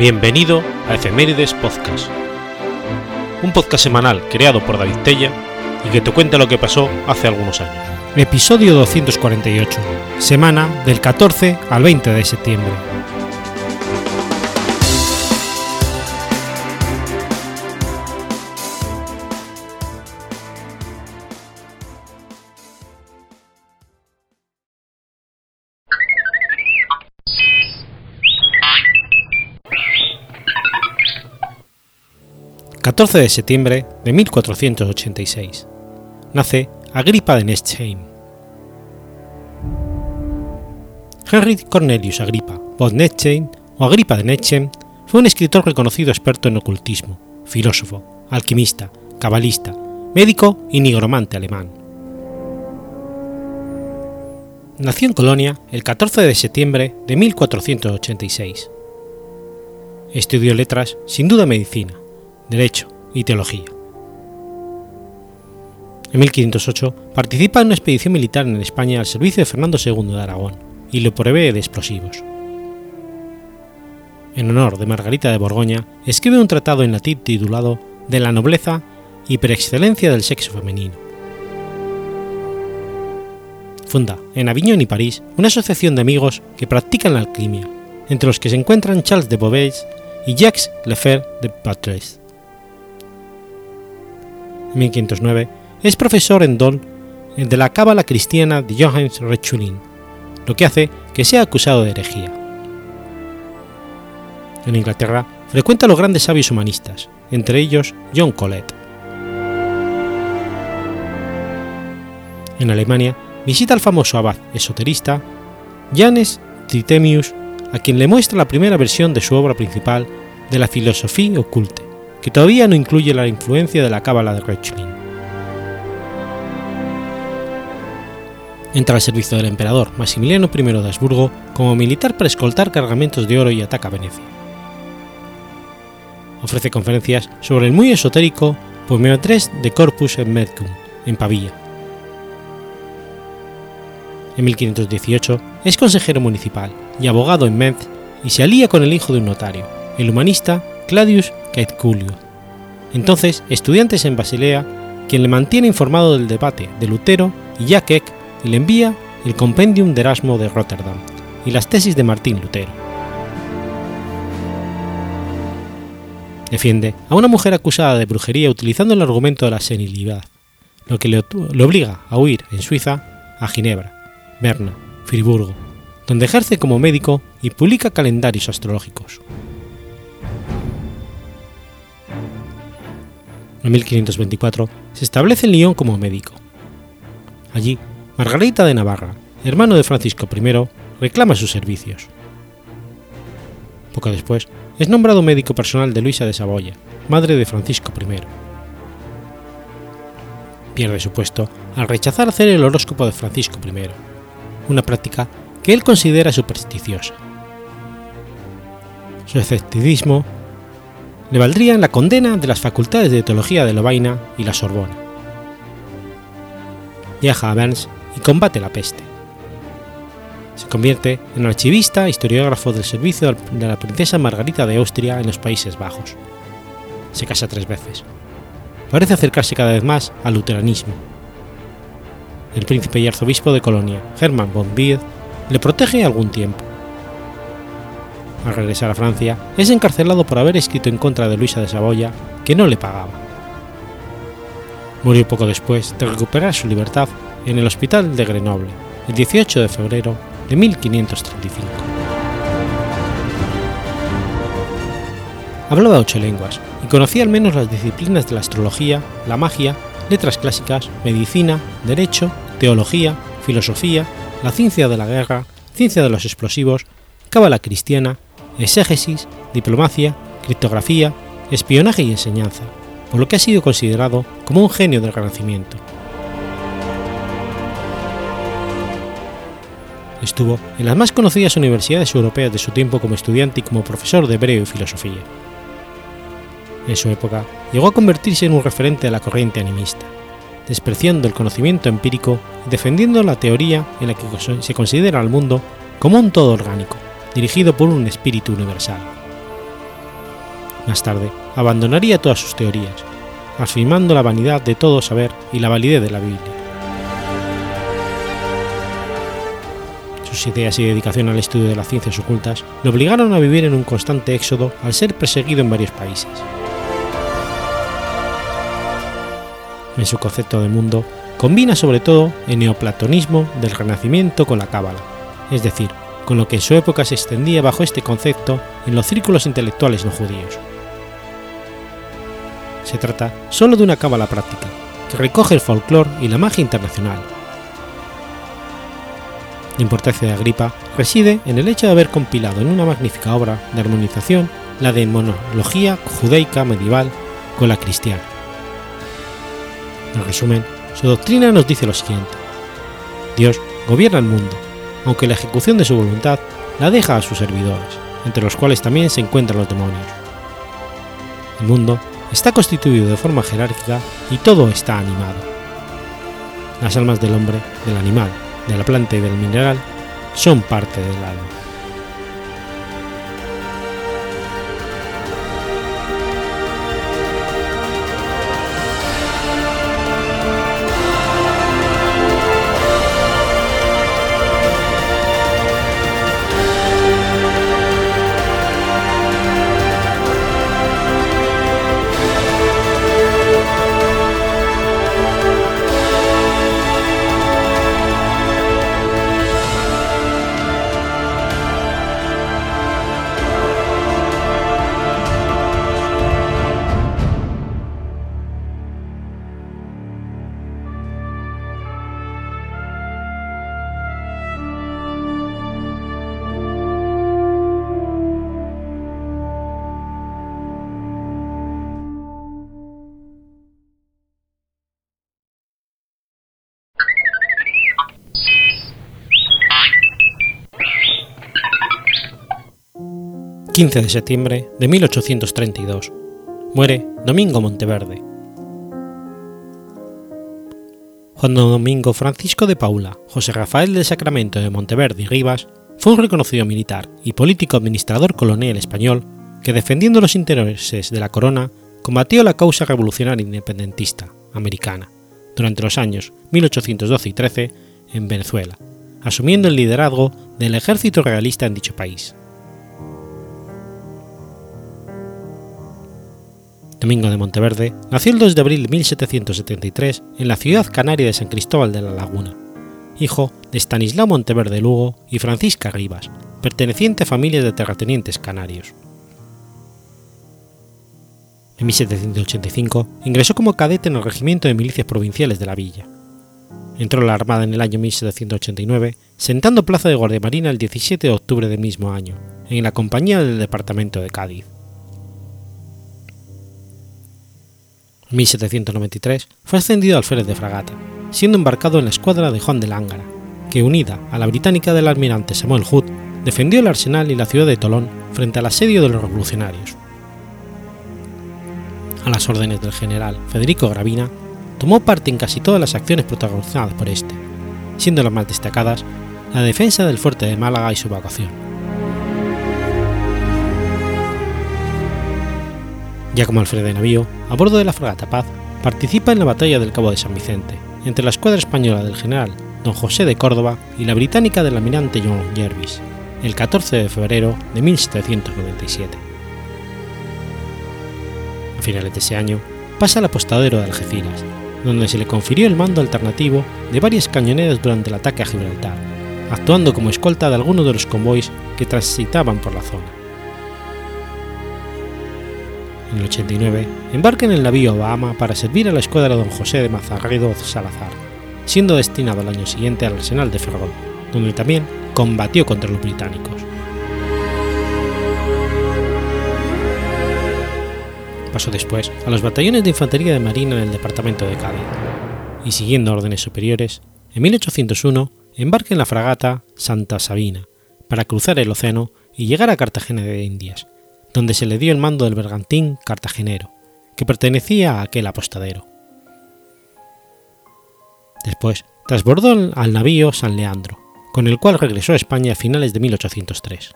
Bienvenido a Efemérides Podcast, un podcast semanal creado por David Tella y que te cuenta lo que pasó hace algunos años. Episodio 248, semana del 14 al 20 de septiembre. 14 de septiembre de 1486. Nace Agripa de Nestheim. Henry Cornelius Agripa von Nestheim o Agripa de Nestheim fue un escritor reconocido experto en ocultismo, filósofo, alquimista, cabalista, médico y nigromante alemán. Nació en Colonia el 14 de septiembre de 1486. Estudió letras, sin duda medicina, derecho y teología. En 1508 participa en una expedición militar en España al servicio de Fernando II de Aragón y lo provee de explosivos. En honor de Margarita de Borgoña, escribe un tratado en latín titulado De la nobleza y preexcelencia del sexo femenino. Funda en Aviñón y París una asociación de amigos que practican la alquimia, entre los que se encuentran Charles de Beauvais y Jacques Lefebvre de Patres. En 1509 es profesor en Dol de la cábala cristiana de Johannes Rechulin, lo que hace que sea acusado de herejía. En Inglaterra frecuenta a los grandes sabios humanistas, entre ellos John Colet. En Alemania visita al famoso abad esoterista Janes Tritemius, a quien le muestra la primera versión de su obra principal de la filosofía oculte, que todavía no incluye la influencia de la cábala de Reuchlin. Entra al servicio del emperador Maximiliano I de Habsburgo como militar para escoltar cargamentos de oro y ataca a Venecia. Ofrece conferencias sobre el muy esotérico Pomeotres de Corpus et Medicum en Pavía. En 1518 es consejero municipal y abogado en Metz y se alía con el hijo de un notario, el humanista Claudius Caetculio, entonces estudiantes en Basilea, quien le mantiene informado del debate de Lutero y Jack y le envía el Compendium de Erasmo de Rotterdam y las tesis de Martín Lutero. Defiende a una mujer acusada de brujería utilizando el argumento de la senilidad, lo que le, le obliga a huir en Suiza a Ginebra, Berna, Friburgo, donde ejerce como médico y publica calendarios astrológicos. En 1524 se establece en Lyon como médico. Allí, Margarita de Navarra, hermano de Francisco I, reclama sus servicios. Poco después, es nombrado médico personal de Luisa de Saboya, madre de Francisco I. Pierde su puesto al rechazar hacer el horóscopo de Francisco I, una práctica que él considera supersticiosa. Su escepticismo le valdrían la condena de las facultades de teología de Lovaina y la Sorbona. Viaja a Berns y combate la peste. Se convierte en archivista e historiógrafo del servicio de la princesa Margarita de Austria en los Países Bajos. Se casa tres veces. Parece acercarse cada vez más al luteranismo. El príncipe y arzobispo de Colonia, Hermann von Bied, le protege algún tiempo al regresar a Francia, es encarcelado por haber escrito en contra de Luisa de Saboya, que no le pagaba. Murió poco después de recuperar su libertad en el hospital de Grenoble, el 18 de febrero de 1535. Hablaba ocho lenguas y conocía al menos las disciplinas de la astrología, la magia, letras clásicas, medicina, derecho, teología, filosofía, la ciencia de la guerra, ciencia de los explosivos, cábala cristiana, exégesis, diplomacia, criptografía, espionaje y enseñanza, por lo que ha sido considerado como un genio del Renacimiento. Estuvo en las más conocidas universidades europeas de su tiempo como estudiante y como profesor de hebreo y filosofía. En su época llegó a convertirse en un referente de la corriente animista, despreciando el conocimiento empírico y defendiendo la teoría en la que se considera al mundo como un todo orgánico, dirigido por un espíritu universal. Más tarde, abandonaría todas sus teorías, afirmando la vanidad de todo saber y la validez de la Biblia. Sus ideas y dedicación al estudio de las ciencias ocultas le obligaron a vivir en un constante éxodo al ser perseguido en varios países. En su concepto de mundo, combina sobre todo el neoplatonismo del Renacimiento con la Cábala, es decir, con lo que en su época se extendía bajo este concepto en los círculos intelectuales no judíos. Se trata solo de una cábala práctica, que recoge el folclore y la magia internacional. La importancia de Agripa reside en el hecho de haber compilado en una magnífica obra de armonización la demonología judaica medieval con la cristiana. En resumen, su doctrina nos dice lo siguiente. Dios gobierna el mundo, aunque la ejecución de su voluntad la deja a sus servidores, entre los cuales también se encuentran los demonios. El mundo está constituido de forma jerárquica y todo está animado. Las almas del hombre, del animal, de la planta y del mineral son parte del alma. 15 de septiembre de 1832. Muere Domingo Monteverde. Juan Domingo Francisco de Paula, José Rafael del Sacramento de Monteverde y Rivas, fue un reconocido militar y político administrador colonial español que defendiendo los intereses de la corona combatió la causa revolucionaria independentista americana durante los años 1812 y 13 en Venezuela, asumiendo el liderazgo del ejército realista en dicho país. Domingo de Monteverde nació el 2 de abril de 1773 en la ciudad canaria de San Cristóbal de la Laguna, hijo de Estanislao Monteverde Lugo y Francisca Rivas, perteneciente a familias de terratenientes canarios. En 1785 ingresó como cadete en el regimiento de milicias provinciales de la villa. Entró a la Armada en el año 1789, sentando plaza de guardia marina el 17 de octubre del mismo año, en la compañía del departamento de Cádiz. 1793 fue ascendido al alférez de fragata, siendo embarcado en la escuadra de Juan de Lángara, que unida a la británica del almirante Samuel Hood, defendió el arsenal y la ciudad de Tolón frente al asedio de los revolucionarios. A las órdenes del general Federico Gravina, tomó parte en casi todas las acciones protagonizadas por este, siendo las más destacadas la defensa del fuerte de Málaga y su evacuación. Ya como alférez de navío, a bordo de la fragata Paz, participa en la batalla del Cabo de San Vicente, entre la escuadra española del general don José de Córdoba y la británica del almirante John Jervis, el 14 de febrero de 1797. A finales de ese año, pasa al apostadero de Algeciras, donde se le confirió el mando alternativo de varias cañoneras durante el ataque a Gibraltar, actuando como escolta de algunos de los convoys que transitaban por la zona en el 89, embarca en el navío Bahama para servir a la escuadra don José de Mazarredo Salazar, siendo destinado al año siguiente al arsenal de Ferrol, donde también combatió contra los británicos. Pasó después a los batallones de infantería de marina en el departamento de Cádiz, y siguiendo órdenes superiores, en 1801 embarca en la fragata Santa Sabina para cruzar el océano y llegar a Cartagena de Indias, donde se le dio el mando del bergantín cartagenero, que pertenecía a aquel apostadero. Después transbordó al navío San Leandro, con el cual regresó a España a finales de 1803.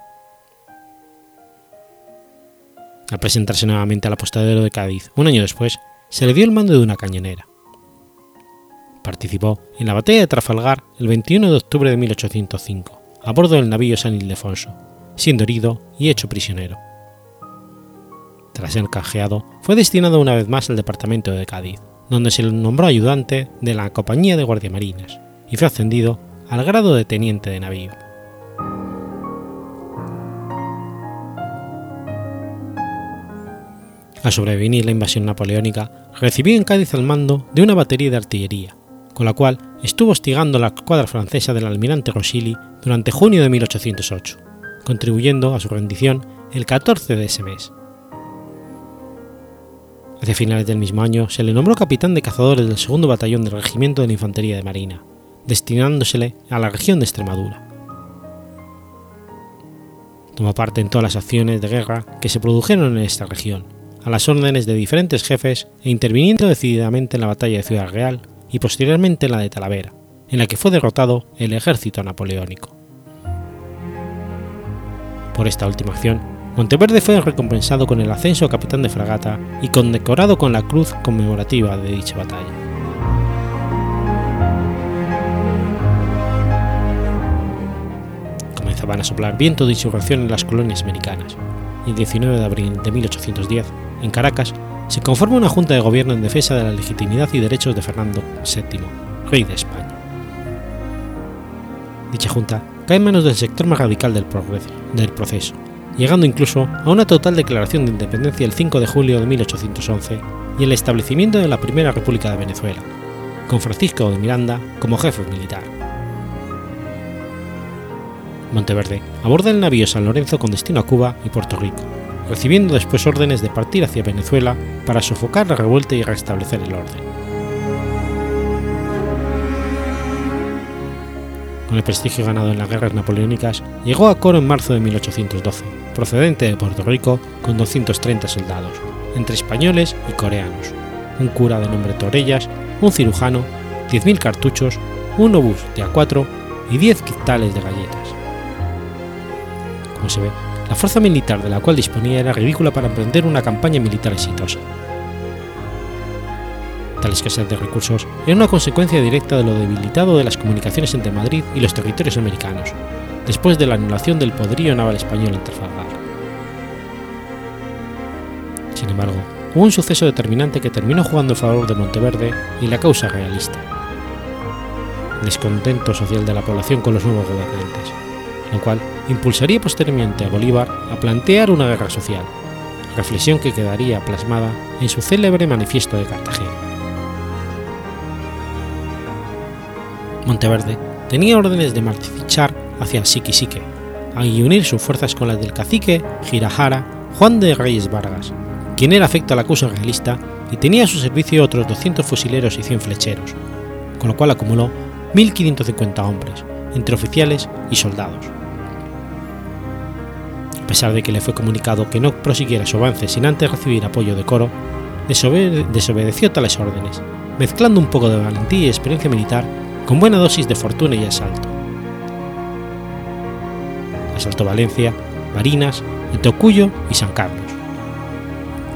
Al presentarse nuevamente al apostadero de Cádiz un año después, se le dio el mando de una cañonera. Participó en la batalla de Trafalgar el 21 de octubre de 1805, a bordo del navío San Ildefonso, siendo herido y hecho prisionero. Tras ser canjeado, fue destinado una vez más al departamento de Cádiz, donde se le nombró ayudante de la Compañía de Guardiamarinas y fue ascendido al grado de teniente de navío. Al sobrevenir la invasión napoleónica, recibió en Cádiz el mando de una batería de artillería, con la cual estuvo hostigando la escuadra francesa del almirante Rosilly durante junio de 1808, contribuyendo a su rendición el 14 de ese mes. Hacia finales del mismo año se le nombró capitán de cazadores del segundo batallón del Regimiento de la Infantería de Marina, destinándosele a la región de Extremadura. Tomó parte en todas las acciones de guerra que se produjeron en esta región, a las órdenes de diferentes jefes e interviniendo decididamente en la batalla de Ciudad Real y posteriormente en la de Talavera, en la que fue derrotado el ejército napoleónico. Por esta última acción, Monteverde fue recompensado con el ascenso a capitán de fragata y condecorado con la cruz conmemorativa de dicha batalla. Comenzaban a soplar viento de insurrección en las colonias americanas, y el 19 de abril de 1810, en Caracas, se conforma una junta de gobierno en defensa de la legitimidad y derechos de Fernando VII, rey de España. Dicha junta cae en manos del sector más radical del proceso, llegando incluso a una total declaración de independencia el 5 de julio de 1811 y el establecimiento de la Primera República de Venezuela, con Francisco de Miranda como jefe militar. Monteverde aborda el navío San Lorenzo con destino a Cuba y Puerto Rico, recibiendo después órdenes de partir hacia Venezuela para sofocar la revuelta y restablecer el orden. Con el prestigio ganado en las guerras napoleónicas, llegó a Coro en marzo de 1812, procedente de Puerto Rico con 230 soldados, entre españoles y coreanos, un cura de nombre Torellas, un cirujano, 10.000 cartuchos, un obús de A4 y 10 quintales de galletas. Como se ve, la fuerza militar de la cual disponía era ridícula para emprender una campaña militar exitosa. Tal escasez de recursos era una consecuencia directa de lo debilitado de las comunicaciones entre Madrid y los territorios americanos, después de la anulación del poderío naval español en. Sin embargo, hubo un suceso determinante que terminó jugando a favor de Monteverde y la causa realista. Descontento social de la población con los nuevos gobernantes, lo cual impulsaría posteriormente a Bolívar a plantear una guerra social, reflexión que quedaría plasmada en su célebre Manifiesto de Cartagena. Monteverde tenía órdenes de marchar hacia Siquisique y unir sus fuerzas con las del cacique Girajara Juan de Reyes Vargas, quien era afecto a la causa realista y tenía a su servicio otros 200 fusileros y 100 flecheros, con lo cual acumuló 1.550 hombres, entre oficiales y soldados. A pesar de que le fue comunicado que no prosiguiera su avance sin antes recibir apoyo de Coro, desobedeció tales órdenes, mezclando un poco de valentía y experiencia militar con buena dosis de fortuna y asalto. Asaltó Valencia, Marinas, Tocuyo y San Carlos.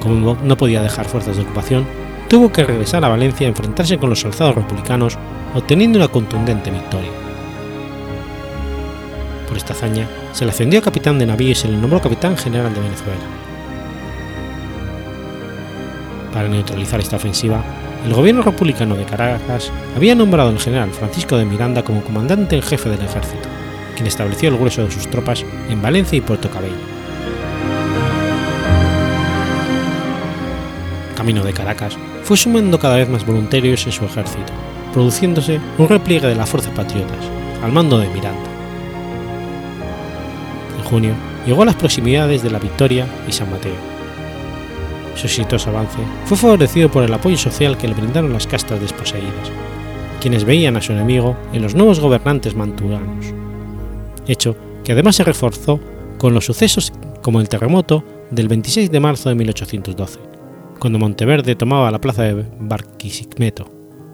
Como no podía dejar fuerzas de ocupación, tuvo que regresar a Valencia a enfrentarse con los alzados republicanos, obteniendo una contundente victoria. Por esta hazaña, se le ascendió a capitán de navío y se le nombró capitán general de Venezuela. Para neutralizar esta ofensiva, el gobierno republicano de Caracas había nombrado al general Francisco de Miranda como comandante en jefe del ejército, quien estableció el grueso de sus tropas en Valencia y Puerto Cabello. Camino de Caracas fue sumando cada vez más voluntarios en su ejército, produciéndose un repliegue de las fuerzas patriotas, al mando de Miranda. En junio llegó a las proximidades de La Victoria y San Mateo su exitoso avance fue favorecido por el apoyo social que le brindaron las castas desposeídas, quienes veían a su enemigo en los nuevos gobernantes manturanos, hecho que además se reforzó con los sucesos como el terremoto del 26 de marzo de 1812, cuando Monteverde tomaba la plaza de Barquisimeto,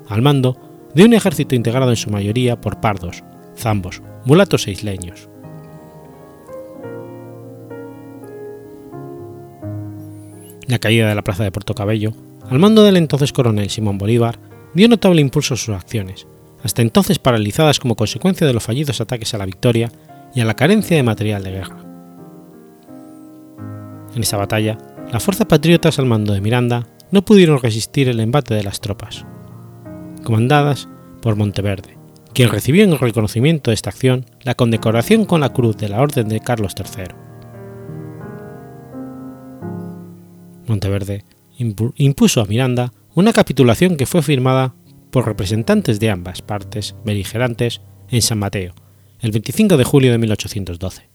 al mando de un ejército integrado en su mayoría por pardos, zambos, mulatos e isleños. La caída de la plaza de Puerto Cabello, al mando del entonces coronel Simón Bolívar, dio notable impulso a sus acciones, hasta entonces paralizadas como consecuencia de los fallidos ataques a la victoria y a la carencia de material de guerra. En esa batalla, las fuerzas patriotas al mando de Miranda no pudieron resistir el embate de las tropas, comandadas por Monteverde, quien recibió en reconocimiento de esta acción la condecoración con la Cruz de la Orden de Carlos III. Monteverde impuso a Miranda una capitulación que fue firmada por representantes de ambas partes beligerantes en San Mateo, el 25 de julio de 1812.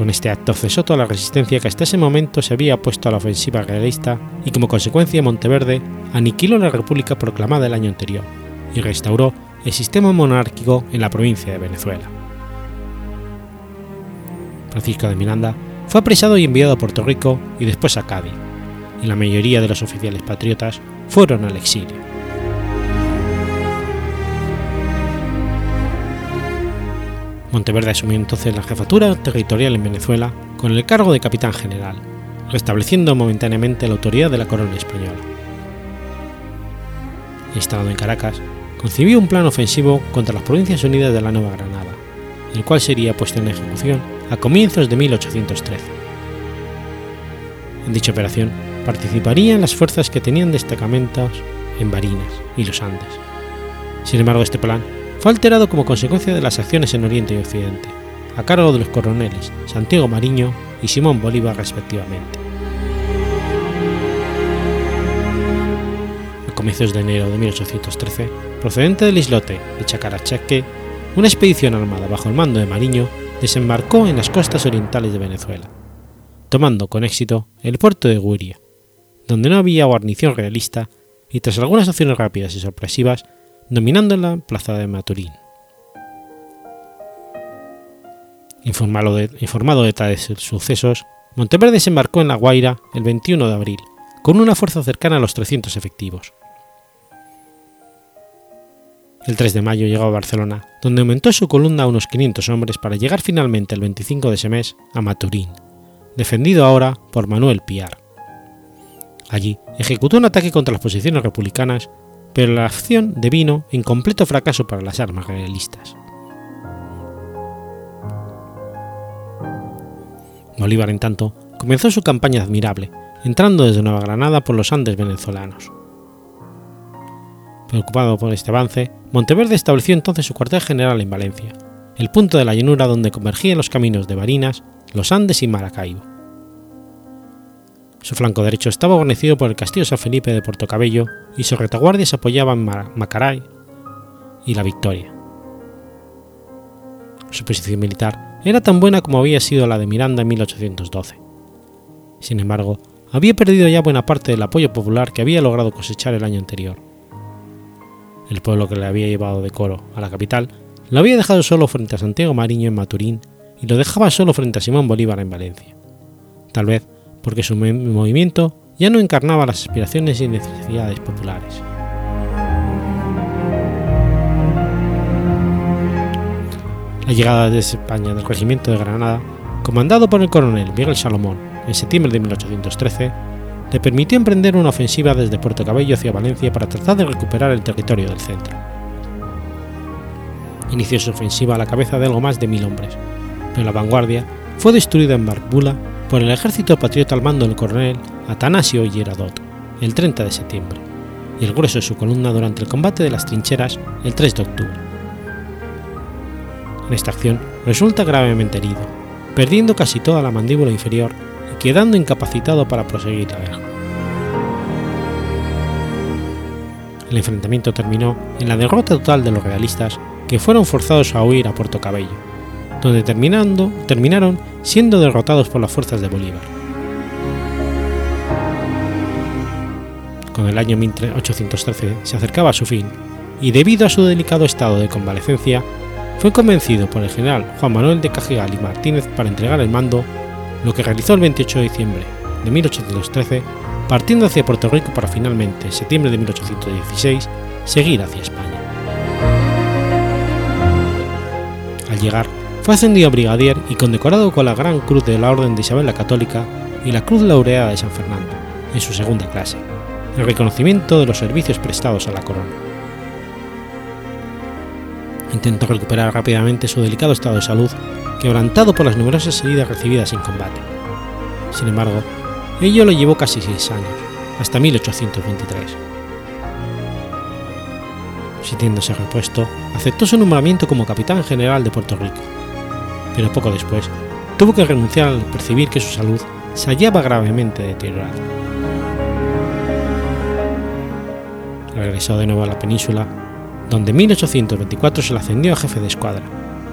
Con este acto cesó toda la resistencia que hasta ese momento se había opuesto a la ofensiva realista y como consecuencia Monteverde aniquiló la república proclamada el año anterior y restauró el sistema monárquico en la provincia de Venezuela. Francisco de Miranda fue apresado y enviado a Puerto Rico y después a Cádiz, y la mayoría de los oficiales patriotas fueron al exilio. Monteverde asumió entonces la jefatura territorial en Venezuela con el cargo de capitán general, restableciendo momentáneamente la autoridad de la corona española. Instalado en Caracas, concibió un plan ofensivo contra las Provincias Unidas de la Nueva Granada, el cual sería puesto en ejecución a comienzos de 1813. En dicha operación participarían las fuerzas que tenían destacamentos en Barinas y los Andes. Sin embargo, este plan fue alterado como consecuencia de las acciones en Oriente y Occidente, a cargo de los coroneles Santiago Mariño y Simón Bolívar respectivamente. A comienzos de enero de 1813, procedente del islote de Chacarachaque, una expedición armada bajo el mando de Mariño desembarcó en las costas orientales de Venezuela, tomando con éxito el puerto de Guiria, donde no había guarnición realista y tras algunas acciones rápidas y sorpresivas, dominando la plaza de Maturín. Informado de, de tales sucesos, Monteverde desembarcó en La Guaira el 21 de abril, con una fuerza cercana a los 300 efectivos. El 3 de mayo llegó a Barcelona, donde aumentó su columna a unos 500 hombres para llegar finalmente el 25 de ese mes a Maturín, defendido ahora por Manuel Piar. Allí ejecutó un ataque contra las posiciones republicanas pero la acción devino en completo fracaso para las armas realistas. Bolívar, en tanto, comenzó su campaña admirable, entrando desde Nueva Granada por los Andes venezolanos. Preocupado por este avance, Monteverde estableció entonces su cuartel general en Valencia, el punto de la llanura donde convergían los caminos de Barinas, los Andes y Maracaibo. Su flanco derecho estaba guarnecido por el castillo San Felipe de Puerto Cabello y su retaguardia se apoyaba en Macaray y La Victoria. Su posición militar era tan buena como había sido la de Miranda en 1812. Sin embargo, había perdido ya buena parte del apoyo popular que había logrado cosechar el año anterior. El pueblo que le había llevado de coro a la capital lo había dejado solo frente a Santiago Mariño en Maturín y lo dejaba solo frente a Simón Bolívar en Valencia. Tal vez porque su movimiento ya no encarnaba las aspiraciones y necesidades populares. La llegada de España del regimiento de Granada, comandado por el coronel Miguel Salomón en septiembre de 1813, le permitió emprender una ofensiva desde Puerto Cabello hacia Valencia para tratar de recuperar el territorio del centro. Inició su ofensiva a la cabeza de algo más de mil hombres, pero la vanguardia fue destruida en Barbula por el ejército patriota al mando del coronel Atanasio Girardot el 30 de septiembre y el grueso de su columna durante el combate de las trincheras el 3 de octubre. En esta acción resulta gravemente herido, perdiendo casi toda la mandíbula inferior y quedando incapacitado para proseguir la guerra. El enfrentamiento terminó en la derrota total de los realistas que fueron forzados a huir a Puerto Cabello, donde terminando, terminaron siendo derrotados por las fuerzas de Bolívar. Con el año 1813 se acercaba a su fin, y debido a su delicado estado de convalecencia, fue convencido por el general Juan Manuel de Cajigal y Martínez para entregar el mando, lo que realizó el 28 de diciembre de 1813, partiendo hacia Puerto Rico para finalmente, en septiembre de 1816, seguir hacia España. Al llegar, fue ascendido a brigadier y condecorado con la Gran Cruz de la Orden de Isabel la Católica y la Cruz Laureada de San Fernando, en su segunda clase, en reconocimiento de los servicios prestados a la corona. Intentó recuperar rápidamente su delicado estado de salud, quebrantado por las numerosas heridas recibidas en combate. Sin embargo, ello lo llevó casi seis años, hasta 1823. Sintiéndose repuesto, aceptó su nombramiento como capitán general de Puerto Rico, pero poco después tuvo que renunciar al percibir que su salud se hallaba gravemente deteriorada. Regresó de nuevo a la península, donde en 1824 se le ascendió a jefe de escuadra,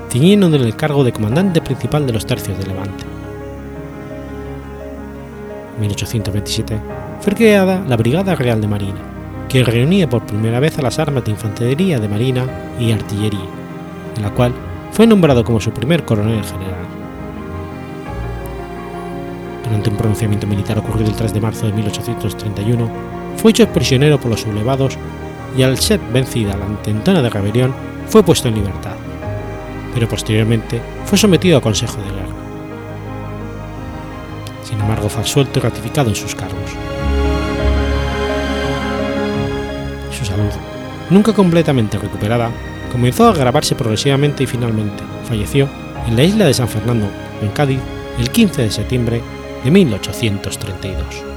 ciñéndole el cargo de comandante principal de los tercios de Levante. En 1827 fue creada la Brigada Real de Marina, que reunía por primera vez a las armas de infantería de marina y artillería, en la cual fue nombrado como su primer coronel general. Durante un pronunciamiento militar ocurrido el 3 de marzo de 1831, fue hecho prisionero por los sublevados y al ser vencida la intentona de rebelión fue puesto en libertad, pero posteriormente fue sometido a consejo de guerra. Sin embargo, fue absuelto y ratificado en sus cargos. Su salud, nunca completamente recuperada, comenzó a agravarse progresivamente y finalmente falleció en la isla de San Fernando, en Cádiz, el 15 de septiembre de 1832.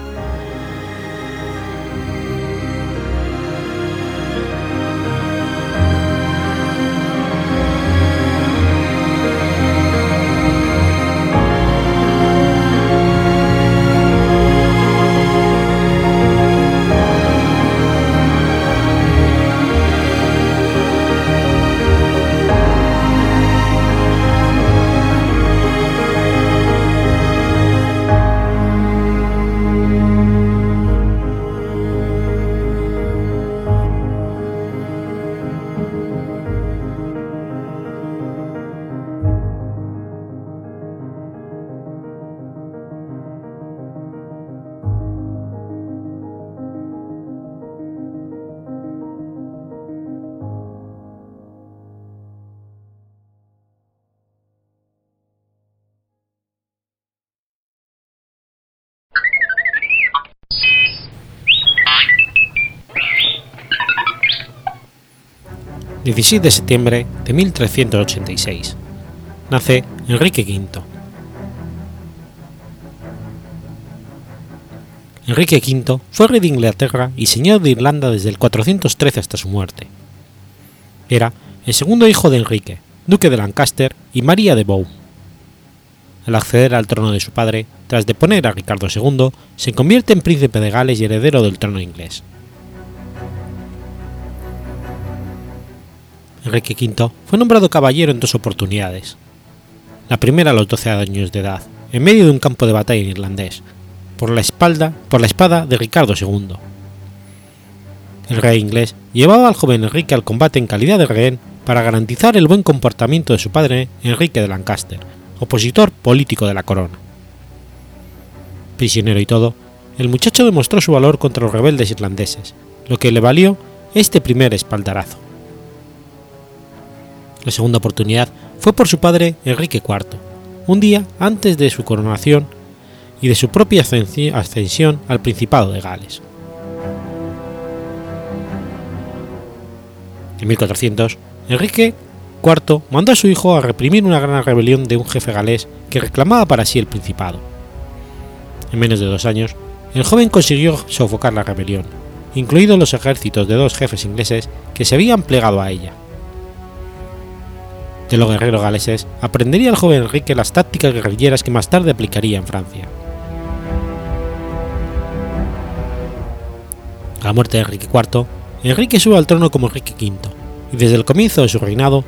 16 de septiembre de 1386. Nace Enrique V. Enrique V fue rey de Inglaterra y señor de Irlanda desde el 413 hasta su muerte. Era el segundo hijo de Enrique, duque de Lancaster y María de Bow. Al acceder al trono de su padre, tras deponer a Ricardo II, se convierte en príncipe de Gales y heredero del trono inglés. Enrique V fue nombrado caballero en dos oportunidades. La primera a los 12 años de edad, en medio de un campo de batalla irlandés, por la espalda, por la espada de Ricardo II. El rey inglés llevaba al joven Enrique al combate en calidad de rehén para garantizar el buen comportamiento de su padre Enrique de Lancaster, opositor político de la corona. Prisionero y todo, el muchacho demostró su valor contra los rebeldes irlandeses, lo que le valió este primer espaldarazo. La segunda oportunidad fue por su padre Enrique IV, un día antes de su coronación y de su propia ascensión al Principado de Gales. En 1400, Enrique IV mandó a su hijo a reprimir una gran rebelión de un jefe galés que reclamaba para sí el Principado. En menos de dos años, el joven consiguió sofocar la rebelión, incluidos los ejércitos de dos jefes ingleses que se habían plegado a ella, de los guerreros galeses, aprendería el joven Enrique las tácticas guerrilleras que más tarde aplicaría en Francia. A la muerte de Enrique IV, Enrique sube al trono como Enrique V, y desde el comienzo de su reinado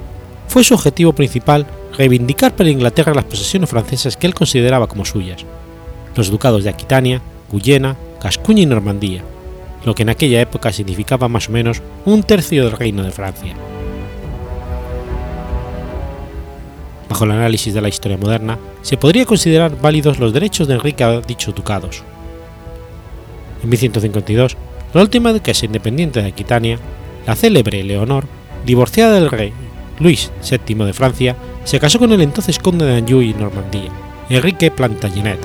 fue su objetivo principal reivindicar para Inglaterra las posesiones francesas que él consideraba como suyas, los ducados de Aquitania, Guyena, Gascuña y Normandía, lo que en aquella época significaba más o menos un tercio del reino de Francia. Bajo el análisis de la historia moderna, se podría considerar válidos los derechos de Enrique a dichos ducados. En 1152, la última duquesa independiente de Aquitania, la célebre Leonor, divorciada del rey Luis VII de Francia, se casó con el entonces conde de Anjou y Normandía, Enrique Plantagenet,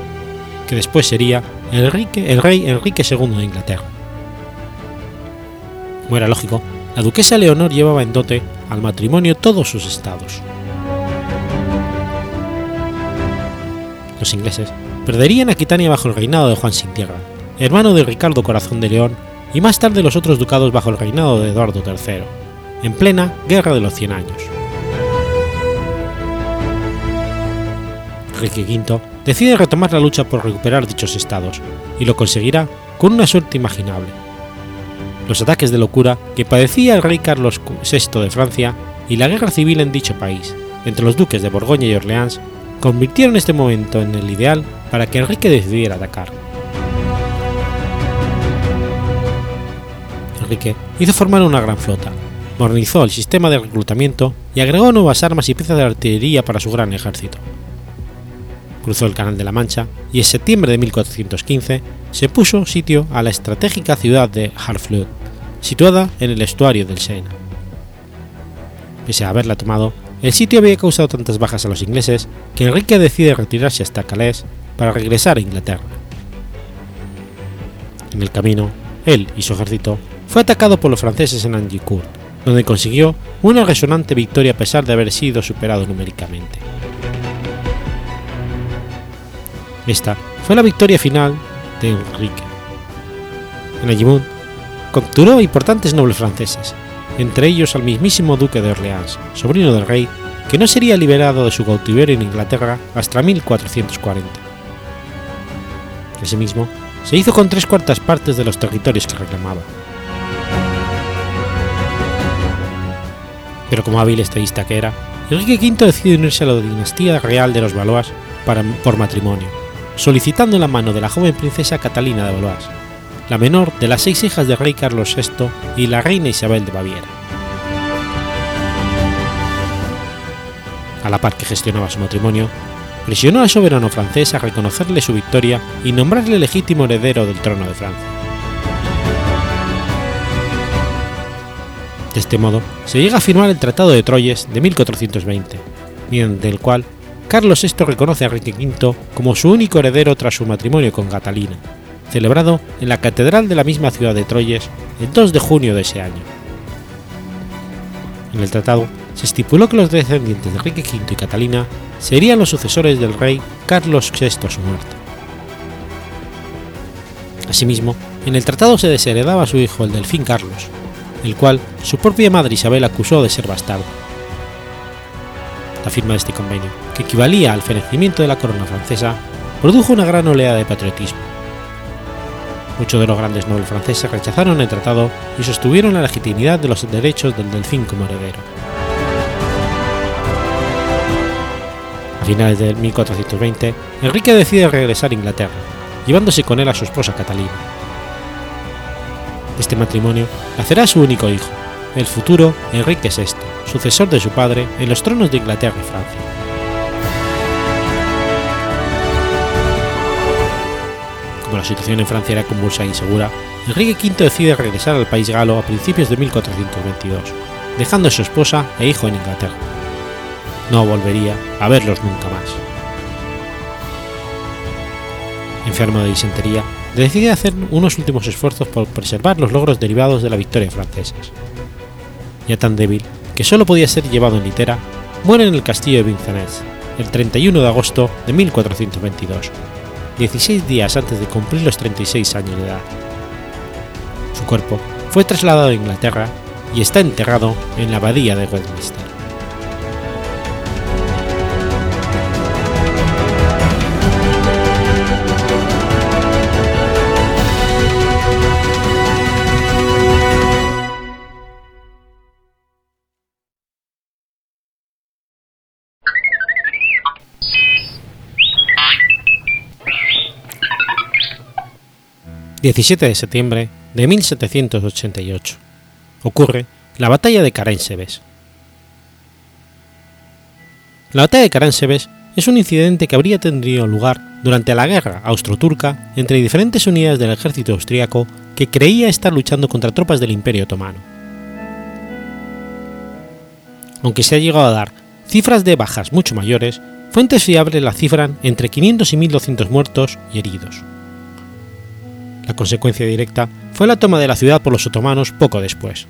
que después sería el, el rey Enrique II de Inglaterra. Como era lógico, la duquesa Leonor llevaba en dote al matrimonio todos sus estados. Los ingleses perderían Aquitania bajo el reinado de Juan Sin Tierra, hermano de Ricardo Corazón de León, y más tarde los otros ducados bajo el reinado de Eduardo III, en plena Guerra de los Cien Años. Enrique V decide retomar la lucha por recuperar dichos estados, y lo conseguirá con una suerte imaginable. Los ataques de locura que padecía el rey Carlos VI de Francia y la guerra civil en dicho país, entre los duques de Borgoña y Orleans, convirtieron este momento en el ideal para que Enrique decidiera atacar. Enrique hizo formar una gran flota, modernizó el sistema de reclutamiento y agregó nuevas armas y piezas de artillería para su gran ejército. Cruzó el Canal de la Mancha y en septiembre de 1415 se puso sitio a la estratégica ciudad de Harfleur, situada en el estuario del Sena. Pese a haberla tomado, el sitio había causado tantas bajas a los ingleses que Enrique decide retirarse hasta Calais para regresar a Inglaterra. En el camino, él y su ejército fue atacado por los franceses en Angicourt, donde consiguió una resonante victoria a pesar de haber sido superado numéricamente. Esta fue la victoria final de Enrique. En Agimun capturó importantes nobles franceses, entre ellos al mismísimo duque de Orleans, sobrino del rey, que no sería liberado de su cautiverio en Inglaterra hasta 1440. Asimismo, se hizo con tres cuartas partes de los territorios que reclamaba. Pero como hábil estadista que era, Enrique V decide unirse a la dinastía real de los Valois por matrimonio, solicitando la mano de la joven princesa Catalina de Valois, la menor de las seis hijas del rey Carlos VI y la reina Isabel de Baviera. A la par que gestionaba su matrimonio, presionó al soberano francés a reconocerle su victoria y nombrarle legítimo heredero del trono de Francia. De este modo, se llega a firmar el Tratado de Troyes de 1420, mediante el cual Carlos VI reconoce a Enrique V como su único heredero tras su matrimonio con Catalina, celebrado en la catedral de la misma ciudad de Troyes el 2 de junio de ese año. En el tratado se estipuló que los descendientes de Enrique V y Catalina serían los sucesores del rey Carlos VI a su muerte. Asimismo, en el tratado se desheredaba a su hijo el delfín Carlos, el cual su propia madre Isabel acusó de ser bastardo. La firma de este convenio, que equivalía al fenecimiento de la corona francesa, produjo una gran oleada de patriotismo Muchos de los grandes nobles franceses rechazaron el tratado y sostuvieron la legitimidad de los derechos del delfín como heredero. A finales de 1420, Enrique decide regresar a Inglaterra, llevándose con él a su esposa Catalina. Este matrimonio nacerá su único hijo, el futuro Enrique VI, sucesor de su padre en los tronos de Inglaterra y Francia. La situación en Francia era convulsa e insegura, Enrique V decide regresar al país galo a principios de 1422, dejando a su esposa e hijo en Inglaterra. No volvería a verlos nunca más. Enfermo de disentería, decide hacer unos últimos esfuerzos por preservar los logros derivados de la victoria francesa. Ya tan débil que solo podía ser llevado en litera, muere en el castillo de Vincennes el 31 de agosto de 1422 16 días antes de cumplir los 36 años de edad. Su cuerpo fue trasladado a Inglaterra y está enterrado en la abadía de Westminster. 17 de septiembre de 1788. Ocurre la batalla de Carénsebes. La batalla de Carénsebes es un incidente que habría tenido lugar durante la guerra austro-turca entre diferentes unidades del ejército austriaco que creía estar luchando contra tropas del Imperio Otomano. Aunque se ha llegado a dar cifras de bajas mucho mayores, fuentes fiables la cifran entre 500 y 1200 muertos y heridos. La consecuencia directa fue la toma de la ciudad por los otomanos poco después.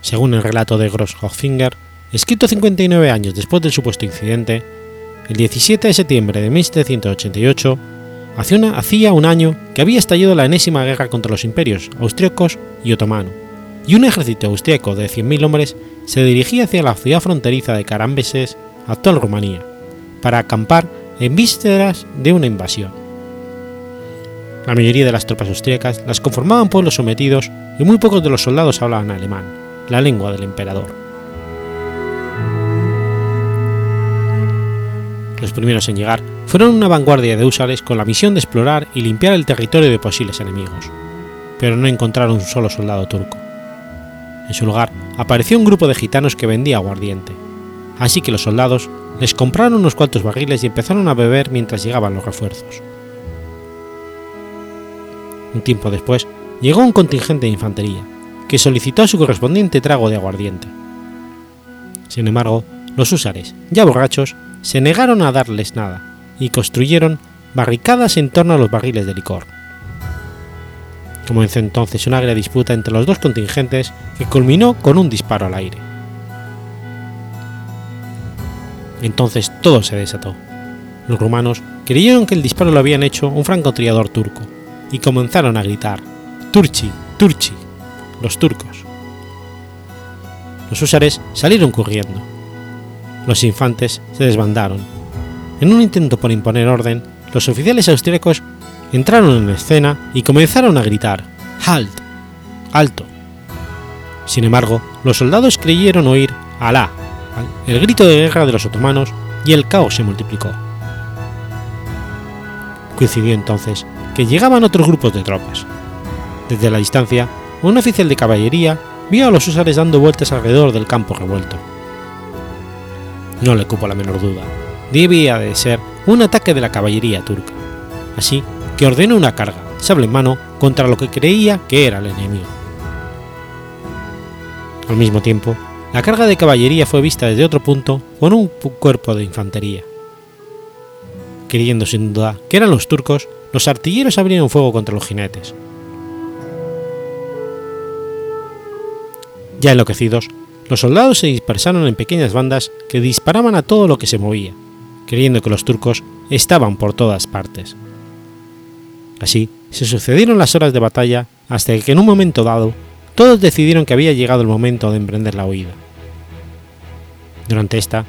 Según el relato de Gross-Hoffinger, escrito 59 años después del supuesto incidente, el 17 de septiembre de 1788, hacía un año que había estallado la enésima guerra contra los imperios austríacos y otomano, y un ejército austríaco de 100.000 hombres se dirigía hacia la ciudad fronteriza de Carambeses, actual Rumanía, para acampar en vísperas de una invasión. La mayoría de las tropas austríacas las conformaban pueblos sometidos y muy pocos de los soldados hablaban alemán, la lengua del emperador. Los primeros en llegar fueron una vanguardia de húsares con la misión de explorar y limpiar el territorio de posibles enemigos, pero no encontraron un solo soldado turco. En su lugar apareció un grupo de gitanos que vendía aguardiente, así que los soldados les compraron unos cuantos barriles y empezaron a beber mientras llegaban los refuerzos. Un tiempo después llegó un contingente de infantería, que solicitó su correspondiente trago de aguardiente. Sin embargo, los húsares, ya borrachos, se negaron a darles nada y construyeron barricadas en torno a los barriles de licor. Comenzó entonces una gran disputa entre los dos contingentes que culminó con un disparo al aire. Entonces todo se desató. Los rumanos creyeron que el disparo lo habían hecho un francotirador turco y comenzaron a gritar Turchi, Turchi, los turcos. Los húsares salieron corriendo. Los infantes se desbandaron. En un intento por imponer orden, los oficiales austríacos entraron en escena y comenzaron a gritar Halt, alto. Sin embargo, los soldados creyeron oír Alá, el grito de guerra de los otomanos y el caos se multiplicó. Coincidió entonces que llegaban otros grupos de tropas. Desde la distancia, un oficial de caballería vio a los húsares dando vueltas alrededor del campo revuelto. No le cupo la menor duda, debía de ser un ataque de la caballería turca, así que ordenó una carga, sable en mano, contra lo que creía que era el enemigo. Al mismo tiempo, la carga de caballería fue vista desde otro punto por un cuerpo de infantería. Creyendo sin duda que eran los turcos, los artilleros abrieron fuego contra los jinetes. Ya enloquecidos, los soldados se dispersaron en pequeñas bandas que disparaban a todo lo que se movía, creyendo que los turcos estaban por todas partes. Así se sucedieron las horas de batalla hasta que en un momento dado todos decidieron que había llegado el momento de emprender la huida. Durante esta,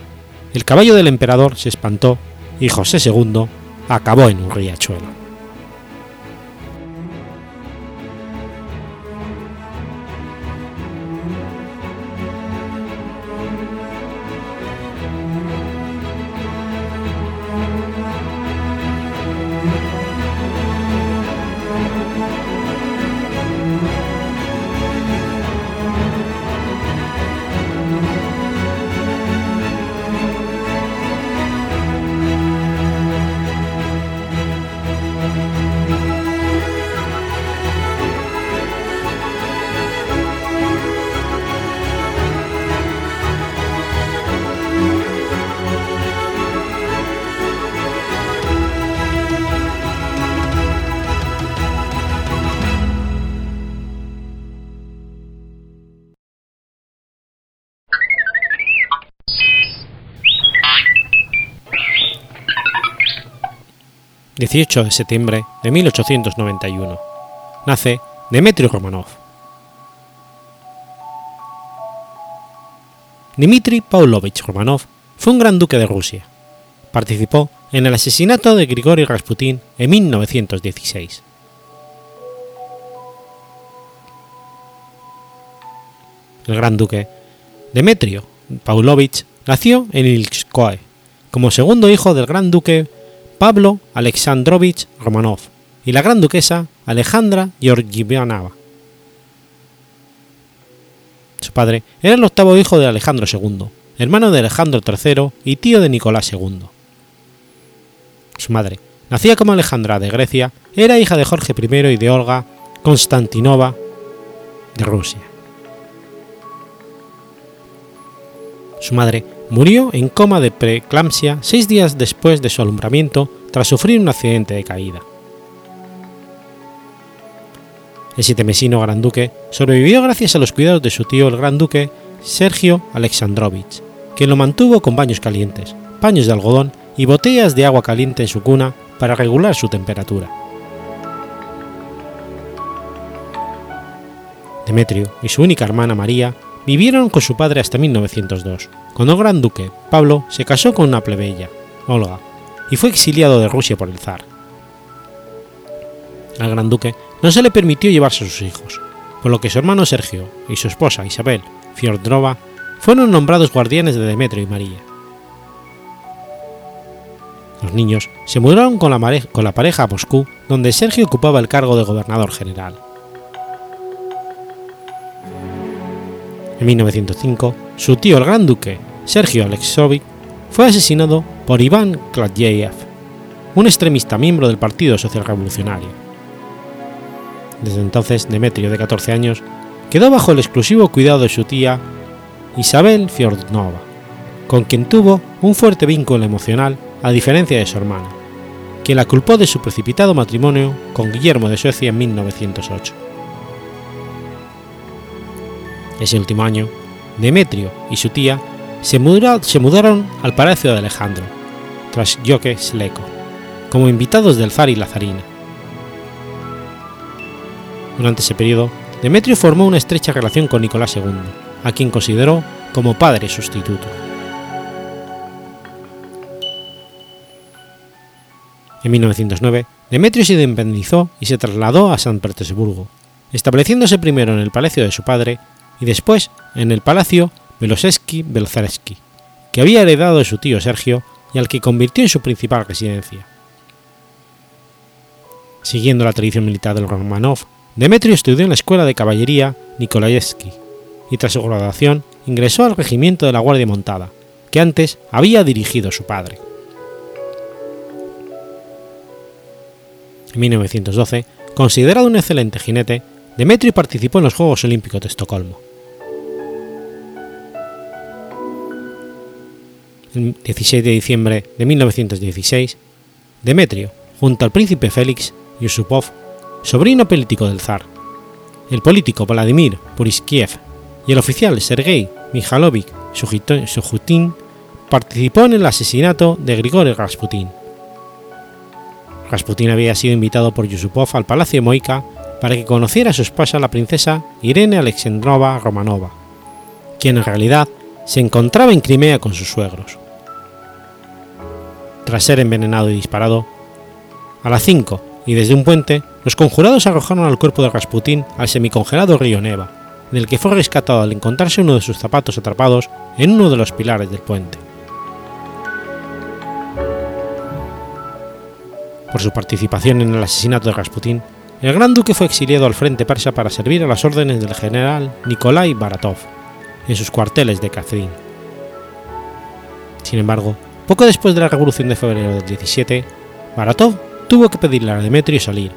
el caballo del emperador se espantó y José II acabó en un riachuelo. 18 de septiembre de 1891. Nace Dmitry Romanov. Dmitry Pavlovich Romanov fue un gran duque de Rusia. Participó en el asesinato de Grigori Rasputin en 1916. El gran duque Demetrio Pavlovich nació en Ilskoe como segundo hijo del gran duque Pablo Alexandrovich Romanov y la gran duquesa Alejandra Georgieva. Su padre era el octavo hijo de Alejandro II, hermano de Alejandro III y tío de Nicolás II. Su madre, nacida como Alejandra de Grecia, era hija de Jorge I y de Olga Konstantinova de Rusia. Su madre murió en coma de preeclampsia seis días después de su alumbramiento tras sufrir un accidente de caída. El sietemesino gran duque sobrevivió gracias a los cuidados de su tío el gran duque Sergio Alexandrovich, quien lo mantuvo con baños calientes, paños de algodón y botellas de agua caliente en su cuna para regular su temperatura. Demetrio y su única hermana María vivieron con su padre hasta 1902, cuando el gran duque Pablo se casó con una plebeya, Olga, y fue exiliado de Rusia por el zar. Al gran duque no se le permitió llevarse a sus hijos, por lo que su hermano Sergio y su esposa Isabel Fiordrova fueron nombrados guardianes de Demetrio y María. Los niños se mudaron con la, con la pareja a Moscú, donde Sergio ocupaba el cargo de gobernador general. En 1905, su tío el gran duque, Sergio Alexovich, fue asesinado por Iván Kladyev, un extremista miembro del Partido Social Revolucionario. Desde entonces, Demetrio, de 14 años, quedó bajo el exclusivo cuidado de su tía Isabel Fiordnova, con quien tuvo un fuerte vínculo emocional a diferencia de su hermana, quien la culpó de su precipitado matrimonio con Guillermo de Suecia en 1908. Ese último año, Demetrio y su tía se, mudaron al Palacio de Alejandro, tras Joque Sleko, como invitados del zar y la zarina. Durante ese periodo, Demetrio formó una estrecha relación con Nicolás II, a quien consideró como padre sustituto. En 1909, Demetrio se independizó y se trasladó a San Petersburgo, estableciéndose primero en el palacio de su padre y después en el palacio belosevsky belzarsky que había heredado de su tío Sergio y al que convirtió en su principal residencia. Siguiendo la tradición militar del Romanov, Demetrio estudió en la escuela de caballería Nikolaevsky y tras su graduación ingresó al regimiento de la Guardia Montada, que antes había dirigido su padre. En 1912, considerado un excelente jinete, Demetrio participó en los Juegos Olímpicos de Estocolmo. 16 de diciembre de 1916, Demetrio, junto al príncipe Félix Yusupov, sobrino político del zar, el político Vladimir Puriskiev y el oficial Sergei Mikhailovich Sujutin participó en el asesinato de Grigori Rasputin. Rasputin había sido invitado por Yusupov al Palacio Moika para que conociera a su esposa la princesa Irene Alexandrova Romanova, quien en realidad se encontraba en Crimea con sus suegros. Tras ser envenenado y disparado, a las 5 y desde un puente, los conjurados arrojaron al cuerpo de Rasputín al semicongelado río Neva, en el que fue rescatado al encontrarse uno de sus zapatos atrapados en uno de los pilares del puente. Por su participación en el asesinato de Rasputín, el gran duque fue exiliado al frente persa para servir a las órdenes del general Nikolai Baratov en sus cuarteles de Kazin. Sin embargo, poco después de la Revolución de febrero del 17, Baratov tuvo que pedirle a Demetrio salir,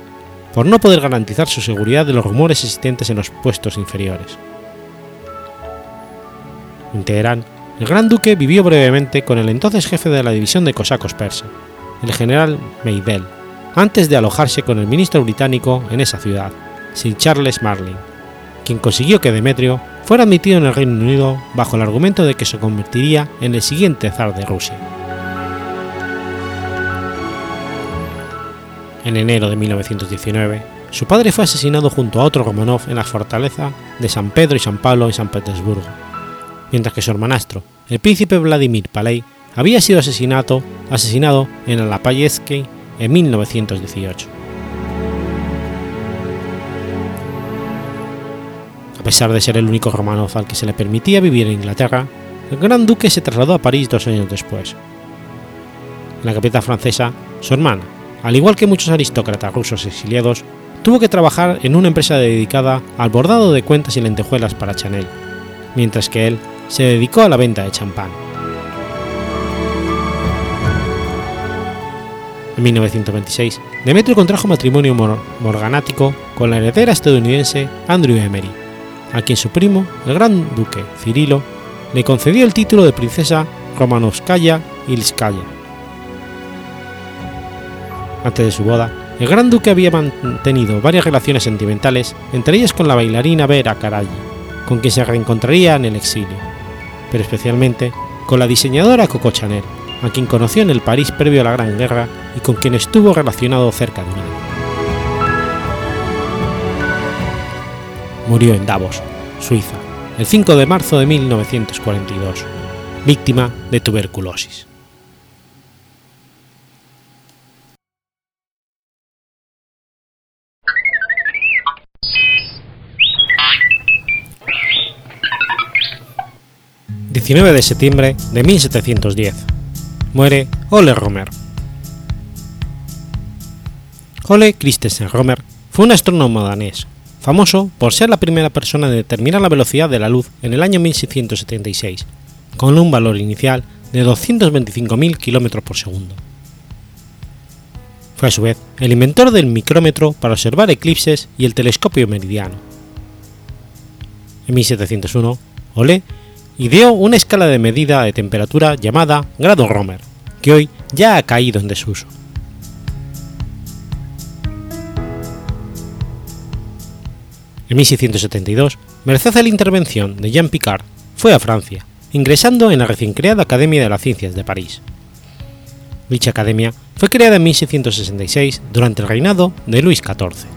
por no poder garantizar su seguridad de los rumores existentes en los puestos inferiores. En Teherán, el gran duque vivió brevemente con el entonces jefe de la división de cosacos persa, el general Meidel, antes de alojarse con el ministro británico en esa ciudad, Sir Charles Marlin, quien consiguió que Demetrio fuera admitido en el Reino Unido bajo el argumento de que se convertiría en el siguiente zar de Rusia. En enero de 1919, su padre fue asesinado junto a otro Romanov en la fortaleza de San Pedro y San Pablo en San Petersburgo, mientras que su hermanastro, el príncipe Vladimir Paley, había sido asesinado, asesinado en Alapayevsky en 1918. A pesar de ser el único Romanov al que se le permitía vivir en Inglaterra, el gran duque se trasladó a París dos años después. En la capital francesa, su hermana, al igual que muchos aristócratas rusos exiliados, tuvo que trabajar en una empresa dedicada al bordado de cuentas y lentejuelas para Chanel, mientras que él se dedicó a la venta de champán. En 1926, Demetrio contrajo matrimonio morganático con la heredera estadounidense Andrew Emery, a quien su primo, el gran duque Cirilo, le concedió el título de princesa Romanovskaya Ilskaya. Antes de su boda, el gran duque había mantenido varias relaciones sentimentales, entre ellas con la bailarina Vera Karayi, con quien se reencontraría en el exilio, pero especialmente con la diseñadora Coco Chanel, a quien conoció en el París previo a la Gran Guerra y con quien estuvo relacionado cerca de un Murió en Davos, Suiza, el 5 de marzo de 1942, víctima de tuberculosis. 19 de septiembre de 1710. Muere Ole Romer. Ole Christensen Romer fue un astrónomo danés, famoso por ser la primera persona en determinar la velocidad de la luz en el año 1676, con un valor inicial de 225.000 km por segundo. Fue a su vez el inventor del micrómetro para observar eclipses y el telescopio meridiano. En 1701, Ole ideó una escala de medida de temperatura llamada grado Romer, que hoy ya ha caído en desuso. En 1672, merced a la intervención de Jean Picard, fue a Francia, ingresando en la recién creada Academia de las Ciencias de París. Dicha academia fue creada en 1666 durante el reinado de Luis XIV.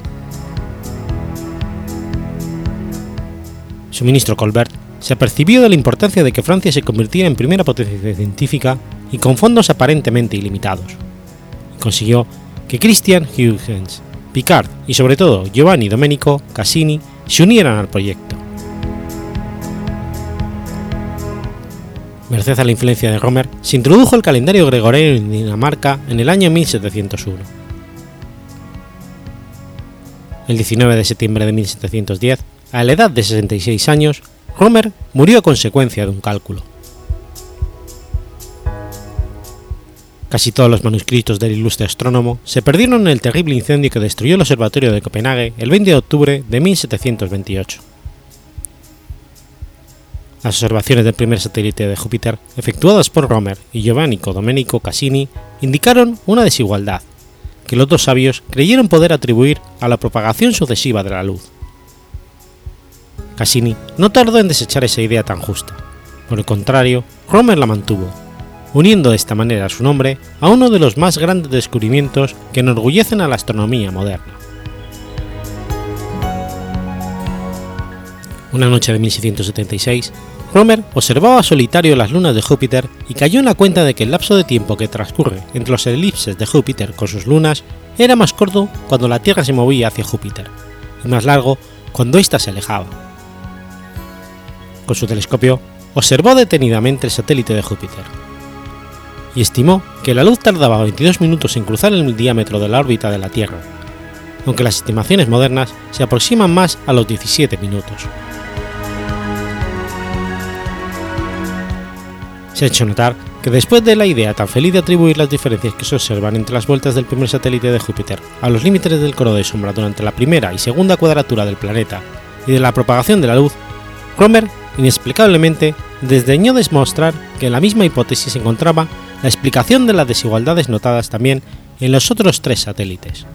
Su ministro Colbert se apercibió de la importancia de que Francia se convirtiera en primera potencia científica y con fondos aparentemente ilimitados. Consiguió que Christian Huygens, Picard y sobre todo Giovanni Domenico Cassini se unieran al proyecto. Merced a la influencia de Romer, se introdujo el calendario gregoriano en Dinamarca en el año 1701. El 19 de septiembre de 1710, a la edad de 66 años, Romer murió a consecuencia de un cálculo. Casi todos los manuscritos del ilustre astrónomo se perdieron en el terrible incendio que destruyó el observatorio de Copenhague el 20 de octubre de 1728. Las observaciones del primer satélite de Júpiter, efectuadas por Romer y Giovanni Domenico Cassini, indicaron una desigualdad, que los dos sabios creyeron poder atribuir a la propagación sucesiva de la luz. Cassini no tardó en desechar esa idea tan justa. Por el contrario, Romer la mantuvo, uniendo de esta manera su nombre a uno de los más grandes descubrimientos que enorgullecen a la astronomía moderna. Una noche de 1676, Romer observaba solitario las lunas de Júpiter y cayó en la cuenta de que el lapso de tiempo que transcurre entre los elipses de Júpiter con sus lunas era más corto cuando la Tierra se movía hacia Júpiter y más largo cuando ésta se alejaba con su telescopio, observó detenidamente el satélite de Júpiter y estimó que la luz tardaba 22 minutos en cruzar el diámetro de la órbita de la Tierra, aunque las estimaciones modernas se aproximan más a los 17 minutos. Se ha hecho notar que después de la idea tan feliz de atribuir las diferencias que se observan entre las vueltas del primer satélite de Júpiter a los límites del cono de sombra durante la primera y segunda cuadratura del planeta y de la propagación de la luz, Romer inexplicablemente, desdeñó demostrar que la misma hipótesis se encontraba la explicación de las desigualdades notadas también en los otros tres satélites.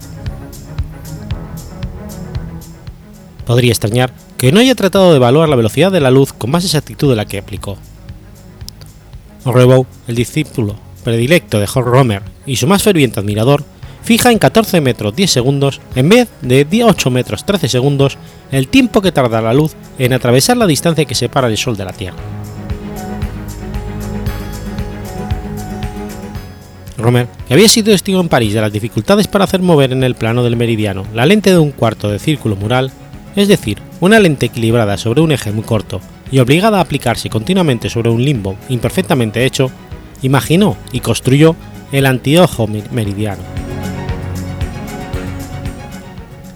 Podría extrañar que no haya tratado de evaluar la velocidad de la luz con más exactitud de la que aplicó. Rebow, el discípulo predilecto de Jorge Romer y su más ferviente admirador, fija en 14 metros 10 segundos en vez de 8 metros 13 segundos el tiempo que tarda la luz en atravesar la distancia que separa el Sol de la Tierra. Romer, que había sido testigo en París de las dificultades para hacer mover en el plano del meridiano la lente de un cuarto de círculo mural, es decir, una lente equilibrada sobre un eje muy corto y obligada a aplicarse continuamente sobre un limbo imperfectamente hecho, imaginó y construyó el antiojo meridiano.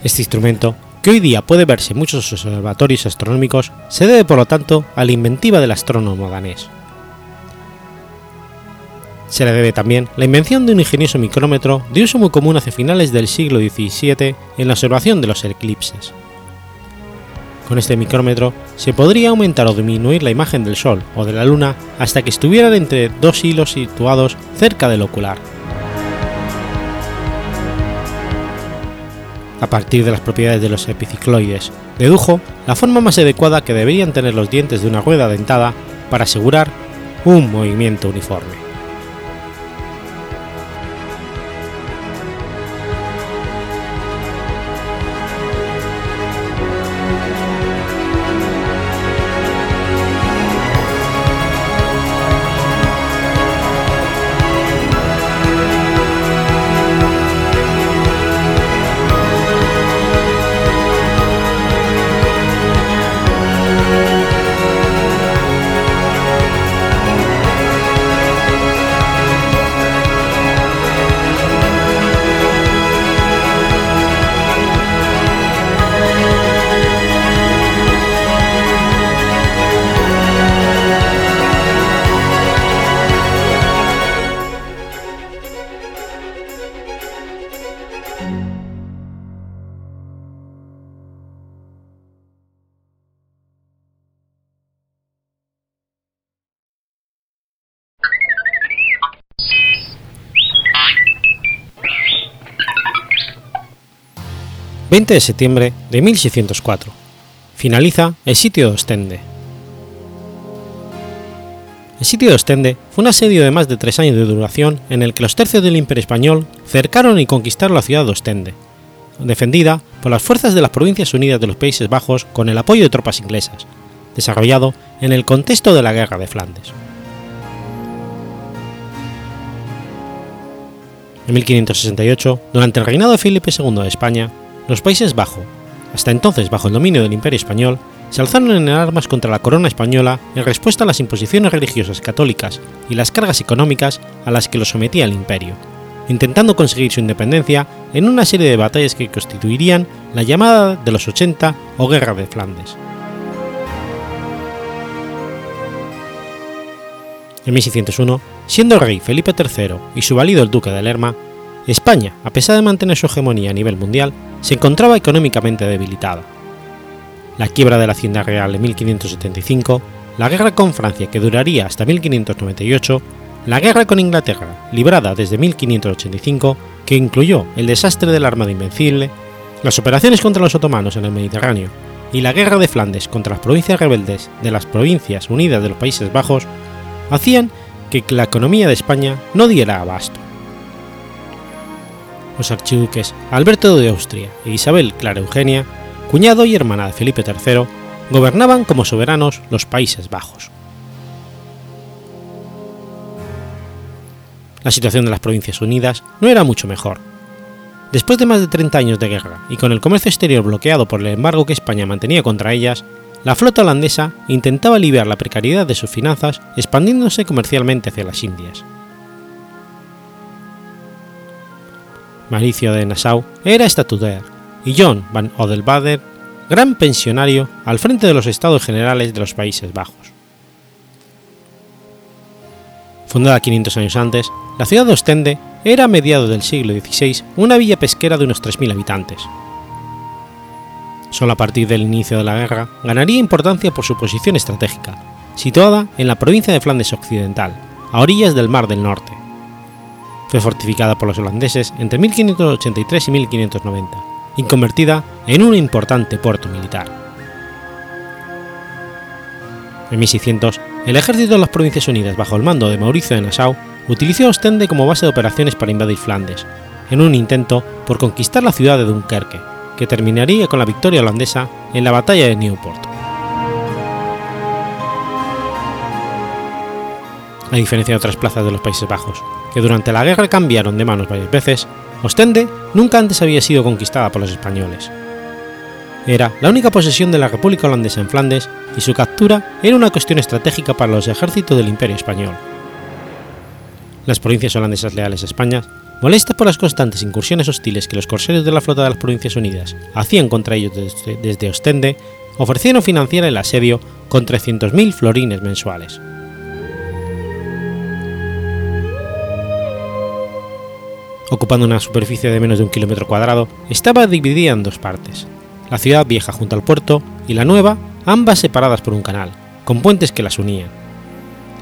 Este instrumento, que hoy día puede verse en muchos observatorios astronómicos, se debe por lo tanto a la inventiva del astrónomo danés. Se le debe también la invención de un ingenioso micrómetro de uso muy común hacia finales del siglo XVII en la observación de los eclipses. Con este micrómetro se podría aumentar o disminuir la imagen del Sol o de la Luna hasta que estuvieran entre dos hilos situados cerca del ocular. A partir de las propiedades de los epicicloides, dedujo la forma más adecuada que deberían tener los dientes de una rueda dentada para asegurar un movimiento uniforme. 20 de septiembre de 1604. Finaliza el sitio de Ostende. El sitio de Ostende fue un asedio de más de tres años de duración en el que los tercios del Imperio Español cercaron y conquistaron la ciudad de Ostende, defendida por las fuerzas de las Provincias Unidas de los Países Bajos con el apoyo de tropas inglesas, desarrollado en el contexto de la Guerra de Flandes. En 1568, durante el reinado de Felipe II de España, los Países Bajos, hasta entonces bajo el dominio del Imperio Español, se alzaron en armas contra la corona española en respuesta a las imposiciones religiosas católicas y las cargas económicas a las que los sometía el imperio, intentando conseguir su independencia en una serie de batallas que constituirían la llamada de los 80 o Guerra de Flandes. En 1601, siendo rey Felipe III y su valido el duque de Lerma, España, a pesar de mantener su hegemonía a nivel mundial, se encontraba económicamente debilitada. La quiebra de la Hacienda Real en 1575, la guerra con Francia que duraría hasta 1598, la guerra con Inglaterra, librada desde 1585, que incluyó el desastre de la Armada Invencible, las operaciones contra los otomanos en el Mediterráneo y la guerra de Flandes contra las provincias rebeldes de las Provincias Unidas de los Países Bajos, hacían que la economía de España no diera abasto los archiduques Alberto de Austria e Isabel Clara Eugenia, cuñado y hermana de Felipe III, gobernaban como soberanos los Países Bajos. La situación de las Provincias Unidas no era mucho mejor. Después de más de 30 años de guerra y con el comercio exterior bloqueado por el embargo que España mantenía contra ellas, la flota holandesa intentaba aliviar la precariedad de sus finanzas expandiéndose comercialmente hacia las Indias. Maricio de Nassau, era estatutario, y John van Odelbader, gran pensionario al frente de los estados generales de los Países Bajos. Fundada 500 años antes, la ciudad de Ostende era a mediados del siglo XVI una villa pesquera de unos 3.000 habitantes. Solo a partir del inicio de la guerra ganaría importancia por su posición estratégica, situada en la provincia de Flandes Occidental, a orillas del Mar del Norte, fue fortificada por los holandeses entre 1583 y 1590 y convertida en un importante puerto militar. En 1600, el ejército de las Provincias Unidas bajo el mando de Mauricio de Nassau utilizó Ostende como base de operaciones para invadir Flandes, en un intento por conquistar la ciudad de Dunkerque, que terminaría con la victoria holandesa en la batalla de Newport. A diferencia de otras plazas de los Países Bajos, que durante la guerra cambiaron de manos varias veces, Ostende nunca antes había sido conquistada por los españoles. Era la única posesión de la República Holandesa en Flandes y su captura era una cuestión estratégica para los ejércitos del Imperio Español. Las provincias holandesas leales a España, molestas por las constantes incursiones hostiles que los corsarios de la flota de las Provincias Unidas hacían contra ellos desde, desde Ostende, ofrecieron financiar el asedio con 300.000 florines mensuales. Ocupando una superficie de menos de un kilómetro cuadrado, estaba dividida en dos partes, la ciudad vieja junto al puerto y la nueva, ambas separadas por un canal, con puentes que las unían.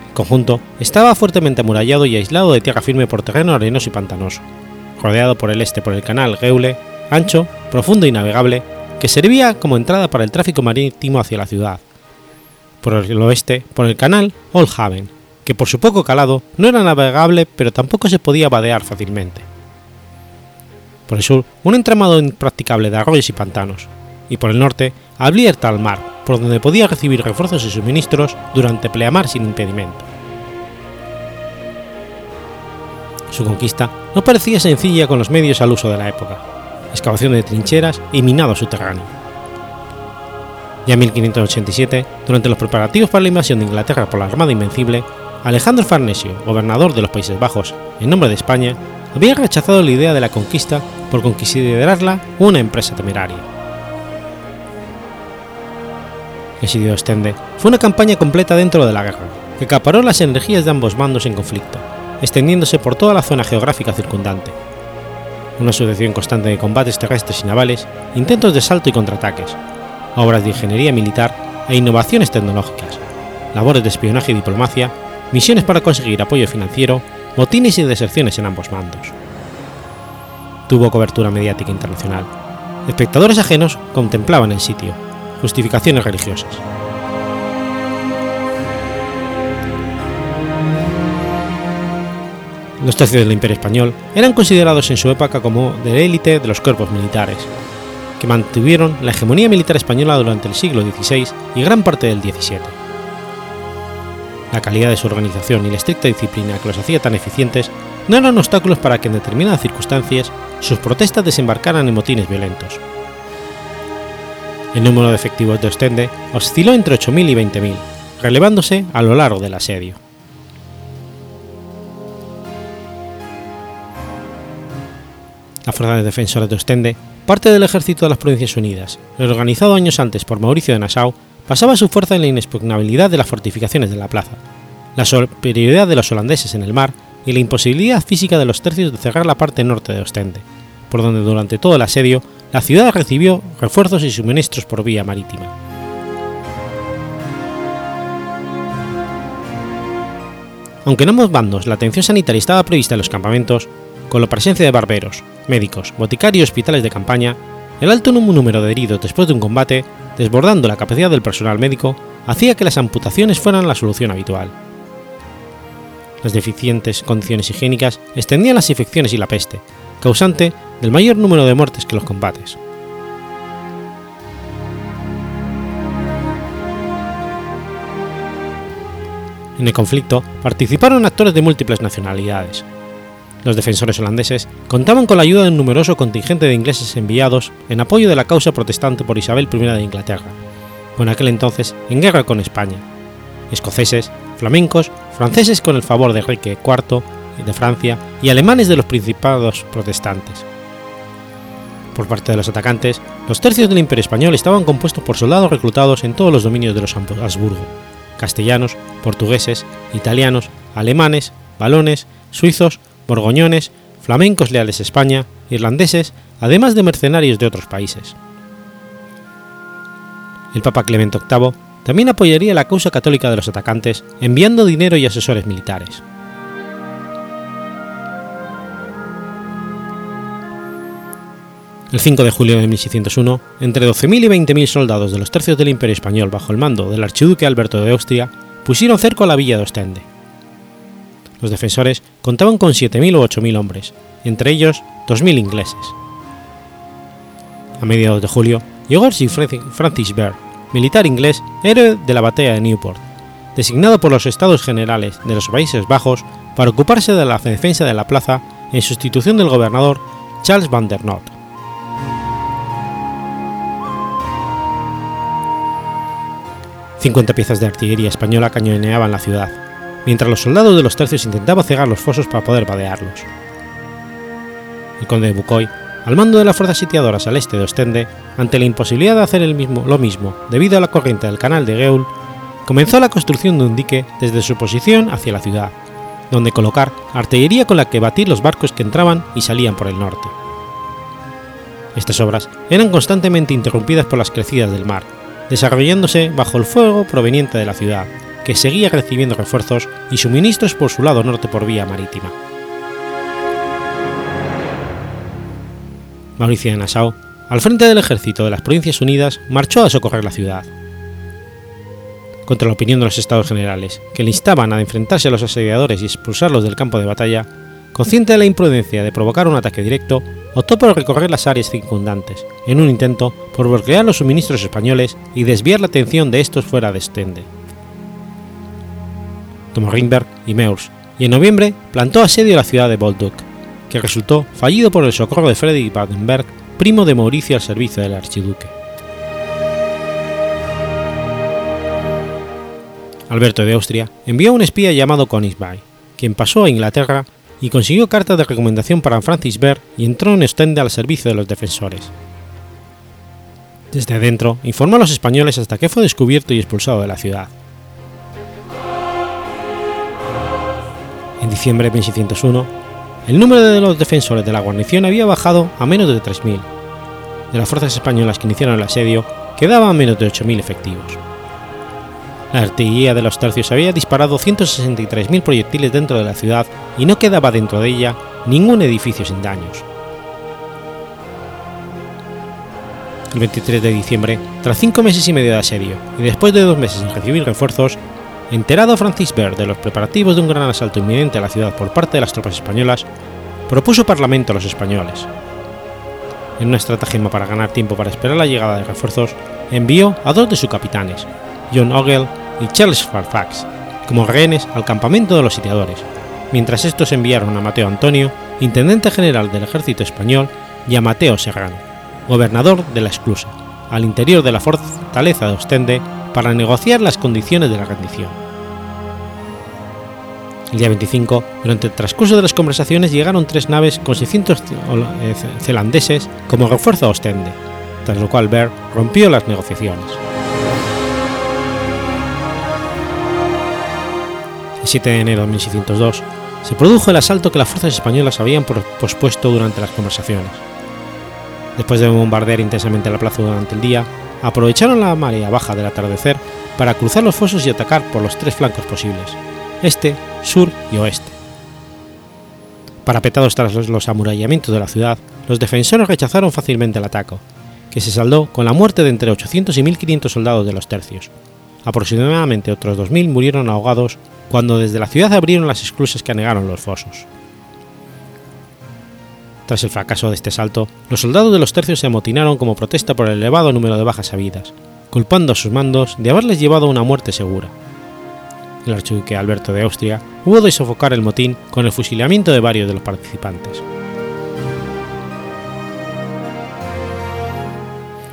El conjunto estaba fuertemente amurallado y aislado de tierra firme por terreno arenoso y pantanoso, rodeado por el este por el canal Geule, ancho, profundo y navegable, que servía como entrada para el tráfico marítimo hacia la ciudad. Por el oeste, por el canal Old Haven, que por su poco calado no era navegable pero tampoco se podía vadear fácilmente. Por el sur, un entramado impracticable de arroyos y pantanos, y por el norte, abierta al mar, por donde podía recibir refuerzos y suministros durante pleamar sin impedimento. Su conquista no parecía sencilla con los medios al uso de la época, excavación de trincheras y minado subterráneo. Ya en 1587, durante los preparativos para la invasión de Inglaterra por la Armada Invencible, Alejandro Farnesio, gobernador de los Países Bajos, en nombre de España, había rechazado la idea de la conquista por considerarla una empresa temeraria. De Ostende fue una campaña completa dentro de la guerra, que acaparó las energías de ambos bandos en conflicto, extendiéndose por toda la zona geográfica circundante. Una sucesión constante de combates terrestres y navales, intentos de salto y contraataques, obras de ingeniería militar e innovaciones tecnológicas, labores de espionaje y diplomacia, misiones para conseguir apoyo financiero, motines y deserciones en ambos bandos. Tuvo cobertura mediática internacional. Espectadores ajenos contemplaban el sitio, justificaciones religiosas. Los tercios del Imperio Español eran considerados en su época como de élite de los cuerpos militares, que mantuvieron la hegemonía militar española durante el siglo XVI y gran parte del XVII. La calidad de su organización y la estricta disciplina que los hacía tan eficientes no eran obstáculos para que en determinadas circunstancias sus protestas desembarcaran en motines violentos. El número de efectivos de Ostende osciló entre 8.000 y 20.000, relevándose a lo largo del asedio. La Fuerza de Defensores de Ostende, parte del ejército de las Provincias Unidas, reorganizado años antes por Mauricio de Nassau, basaba su fuerza en la inexpugnabilidad de las fortificaciones de la plaza, la superioridad de los holandeses en el mar y la imposibilidad física de los tercios de cerrar la parte norte de Ostende, por donde durante todo el asedio la ciudad recibió refuerzos y suministros por vía marítima. Aunque en ambos bandos la atención sanitaria estaba prevista en los campamentos, con la presencia de barberos, médicos, boticarios y hospitales de campaña, el alto número de heridos después de un combate, desbordando la capacidad del personal médico, hacía que las amputaciones fueran la solución habitual. Las deficientes condiciones higiénicas extendían las infecciones y la peste, causante del mayor número de muertes que los combates. En el conflicto participaron actores de múltiples nacionalidades. Los defensores holandeses contaban con la ayuda de un numeroso contingente de ingleses enviados en apoyo de la causa protestante por Isabel I de Inglaterra, con aquel entonces en guerra con España, escoceses, flamencos, franceses con el favor de Enrique IV de Francia y alemanes de los principados protestantes. Por parte de los atacantes, los tercios del Imperio Español estaban compuestos por soldados reclutados en todos los dominios de los Habsburgo, castellanos, portugueses, italianos, alemanes, balones, suizos, borgoñones, flamencos leales a España, irlandeses, además de mercenarios de otros países. El Papa Clemente VIII también apoyaría la causa católica de los atacantes enviando dinero y asesores militares. El 5 de julio de 1601, entre 12.000 y 20.000 soldados de los tercios del Imperio Español bajo el mando del archiduque Alberto de Austria pusieron cerco a la villa de Ostende. Los defensores contaban con 7.000 o 8.000 hombres, entre ellos 2.000 ingleses. A mediados de julio llegó Sir Francis Byrd, militar inglés, héroe de la batalla de Newport, designado por los Estados Generales de los Países Bajos para ocuparse de la defensa de la plaza en sustitución del gobernador Charles van der Noot. 50 piezas de artillería española cañoneaban la ciudad, mientras los soldados de los tercios intentaban cegar los fosos para poder vadearlos. El conde de Bucoy, al mando de las fuerzas sitiadoras al este de Ostende, ante la imposibilidad de hacer el mismo, lo mismo debido a la corriente del canal de Geul, comenzó la construcción de un dique desde su posición hacia la ciudad, donde colocar artillería con la que batir los barcos que entraban y salían por el norte. Estas obras eran constantemente interrumpidas por las crecidas del mar, desarrollándose bajo el fuego proveniente de la ciudad, que seguía recibiendo refuerzos y suministros por su lado norte por vía marítima. Mauricio de Nassau, al frente del ejército de las Provincias Unidas, marchó a socorrer la ciudad. Contra la opinión de los estados generales, que le instaban a enfrentarse a los asediadores y expulsarlos del campo de batalla, consciente de la imprudencia de provocar un ataque directo, optó por recorrer las áreas circundantes, en un intento por bloquear los suministros españoles y desviar la atención de estos fuera de Stende. Tomó y Meurs, y en noviembre plantó asedio a la ciudad de Bolduc, que resultó fallido por el socorro de Frederick Badenberg, primo de Mauricio al servicio del archiduque. Alberto de Austria envió a un espía llamado Königsberg, quien pasó a Inglaterra y consiguió cartas de recomendación para Francis Berg y entró en Ostende al servicio de los defensores. Desde adentro informó a los españoles hasta que fue descubierto y expulsado de la ciudad. En diciembre de 1601, el número de los defensores de la guarnición había bajado a menos de 3.000. De las fuerzas españolas que iniciaron el asedio, quedaban menos de 8.000 efectivos. La artillería de los tercios había disparado 163.000 proyectiles dentro de la ciudad y no quedaba dentro de ella ningún edificio sin daños. El 23 de diciembre, tras cinco meses y medio de asedio y después de dos meses sin recibir refuerzos, enterado Francis Baird de los preparativos de un gran asalto inminente a la ciudad por parte de las tropas españolas, propuso parlamento a los españoles. En una estratagema para ganar tiempo para esperar la llegada de refuerzos, envió a dos de sus capitanes, John Ogle y Charles Fairfax, como rehenes al campamento de los sitiadores, mientras estos enviaron a Mateo Antonio, intendente general del ejército español, y a Mateo Serrano, gobernador de la Esclusa, al interior de la fortaleza de Ostende para negociar las condiciones de la rendición. El día 25, durante el transcurso de las conversaciones, llegaron tres naves con 600 zelandeses como refuerzo a Ostende, tras lo cual Baird rompió las negociaciones. El 7 de enero de 1602 se produjo el asalto que las fuerzas españolas habían pospuesto durante las conversaciones. Después de bombardear intensamente la plaza durante el día, aprovecharon la marea baja del atardecer para cruzar los fosos y atacar por los tres flancos posibles, este, sur y oeste. Parapetados tras los amurallamientos de la ciudad, los defensores rechazaron fácilmente el ataque, que se saldó con la muerte de entre 800 y 1500 soldados de los tercios. Aproximadamente otros 2000 murieron ahogados cuando desde la ciudad abrieron las esclusas que anegaron los fosos. Tras el fracaso de este asalto, los soldados de los tercios se amotinaron como protesta por el elevado número de bajas habidas, culpando a sus mandos de haberles llevado a una muerte segura. El archiduque Alberto de Austria hubo de sofocar el motín con el fusilamiento de varios de los participantes.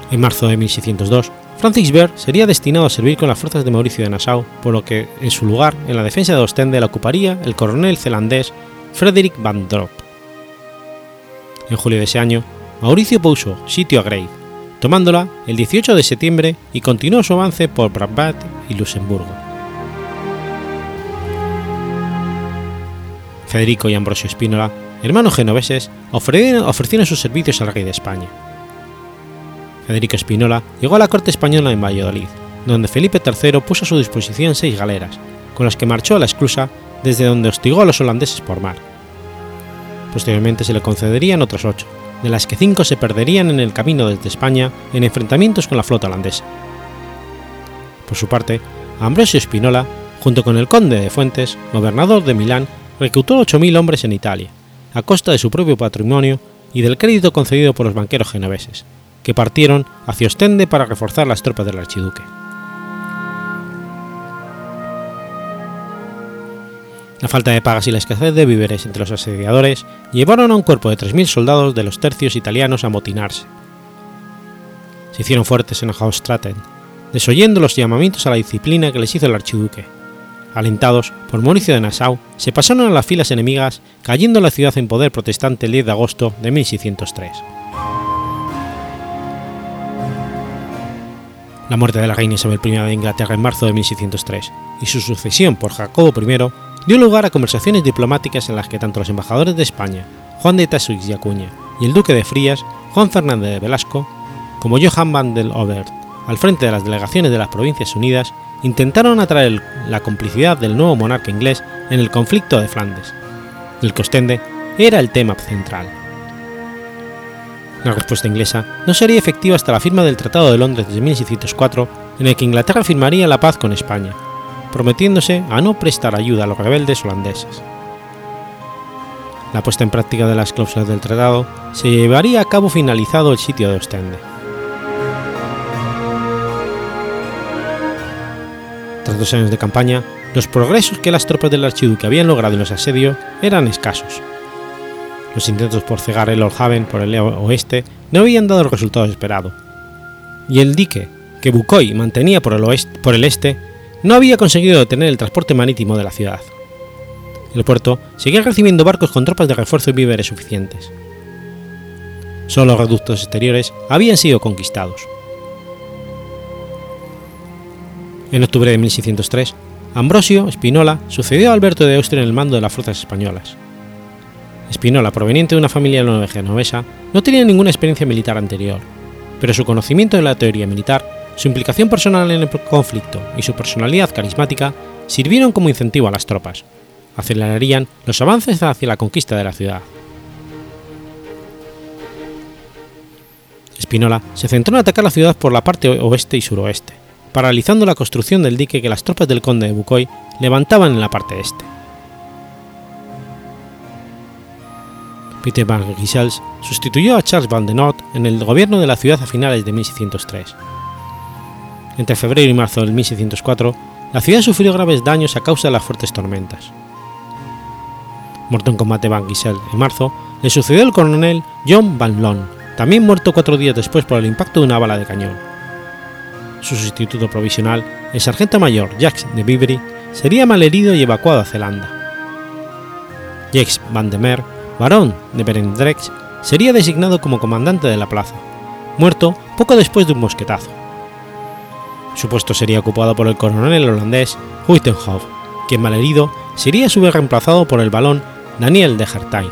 En marzo de 1602, Francis Baird sería destinado a servir con las fuerzas de Mauricio de Nassau, por lo que en su lugar en la defensa de Ostende la ocuparía el coronel zelandés Frederick Van Drop. En julio de ese año, Mauricio puso sitio a Grave, tomándola el 18 de septiembre y continuó su avance por Brabant y Luxemburgo. Federico y Ambrosio Spínola, hermanos genoveses, ofrecieron sus servicios al rey de España. Federico Spínola llegó a la corte española en Valladolid, donde Felipe III puso a su disposición seis galeras, con las que marchó a la esclusa desde donde hostigó a los holandeses por mar. Posteriormente se le concederían otras ocho, de las que cinco se perderían en el camino desde España en enfrentamientos con la flota holandesa. Por su parte, Ambrosio Spinola, junto con el conde de Fuentes, gobernador de Milán, reclutó 8.000 hombres en Italia, a costa de su propio patrimonio y del crédito concedido por los banqueros genoveses, que partieron hacia Ostende para reforzar las tropas del archiduque. La falta de pagas y la escasez de víveres entre los asediadores llevaron a un cuerpo de 3.000 soldados de los tercios italianos a amotinarse. Se hicieron fuertes en Haustraten, desoyendo los llamamientos a la disciplina que les hizo el archiduque. Alentados por Mauricio de Nassau, se pasaron a las filas enemigas, cayendo la ciudad en poder protestante el 10 de agosto de 1603. La muerte de la reina Isabel I de Inglaterra en marzo de 1603 y su sucesión por Jacobo I dio lugar a conversaciones diplomáticas en las que tanto los embajadores de España, Juan de Tasuix y Acuña, y el duque de Frías, Juan Fernández de Velasco, como Johann van der Obert, al frente de las delegaciones de las Provincias Unidas, intentaron atraer la complicidad del nuevo monarca inglés en el conflicto de Flandes, del que Ostende era el tema central. La respuesta inglesa no sería efectiva hasta la firma del Tratado de Londres de 1604, en el que Inglaterra firmaría la paz con España, prometiéndose a no prestar ayuda a los rebeldes holandeses. La puesta en práctica de las cláusulas del tratado se llevaría a cabo finalizado el sitio de Ostende. Tras dos años de campaña, los progresos que las tropas del archiduque habían logrado en los asedios eran escasos. Los intentos por cegar el Haven por el oeste no habían dado el resultado esperado, y el dique que Bucoy mantenía por el, oeste, por el este no había conseguido detener el transporte marítimo de la ciudad. El puerto seguía recibiendo barcos con tropas de refuerzo y víveres suficientes. Solo los reductos exteriores habían sido conquistados. En octubre de 1603, Ambrosio Spinola sucedió a Alberto de Austria en el mando de las fuerzas españolas. Spinola, proveniente de una familia genovesa, no tenía ninguna experiencia militar anterior, pero su conocimiento de la teoría militar, su implicación personal en el conflicto y su personalidad carismática sirvieron como incentivo a las tropas, acelerarían los avances hacia la conquista de la ciudad. Spinola se centró en atacar la ciudad por la parte oeste y suroeste, paralizando la construcción del dique que las tropas del conde de Bucoy levantaban en la parte este. Peter van Gisels sustituyó a Charles van den Noort en el gobierno de la ciudad a finales de 1603. Entre febrero y marzo del 1604, la ciudad sufrió graves daños a causa de las fuertes tormentas. Muerto en combate Van Gisel en marzo, le sucedió el coronel John Van Loon, también muerto cuatro días después por el impacto de una bala de cañón su sustituto provisional, el sargento mayor Jacques de Vivry, sería malherido y evacuado a Zelanda. Jacques van der Meer, barón de Berendrecht, sería designado como comandante de la plaza, muerto poco después de un mosquetazo. Su puesto sería ocupado por el coronel holandés Huytenhoff, quien malherido sería su vez reemplazado por el balón Daniel de Herthaig.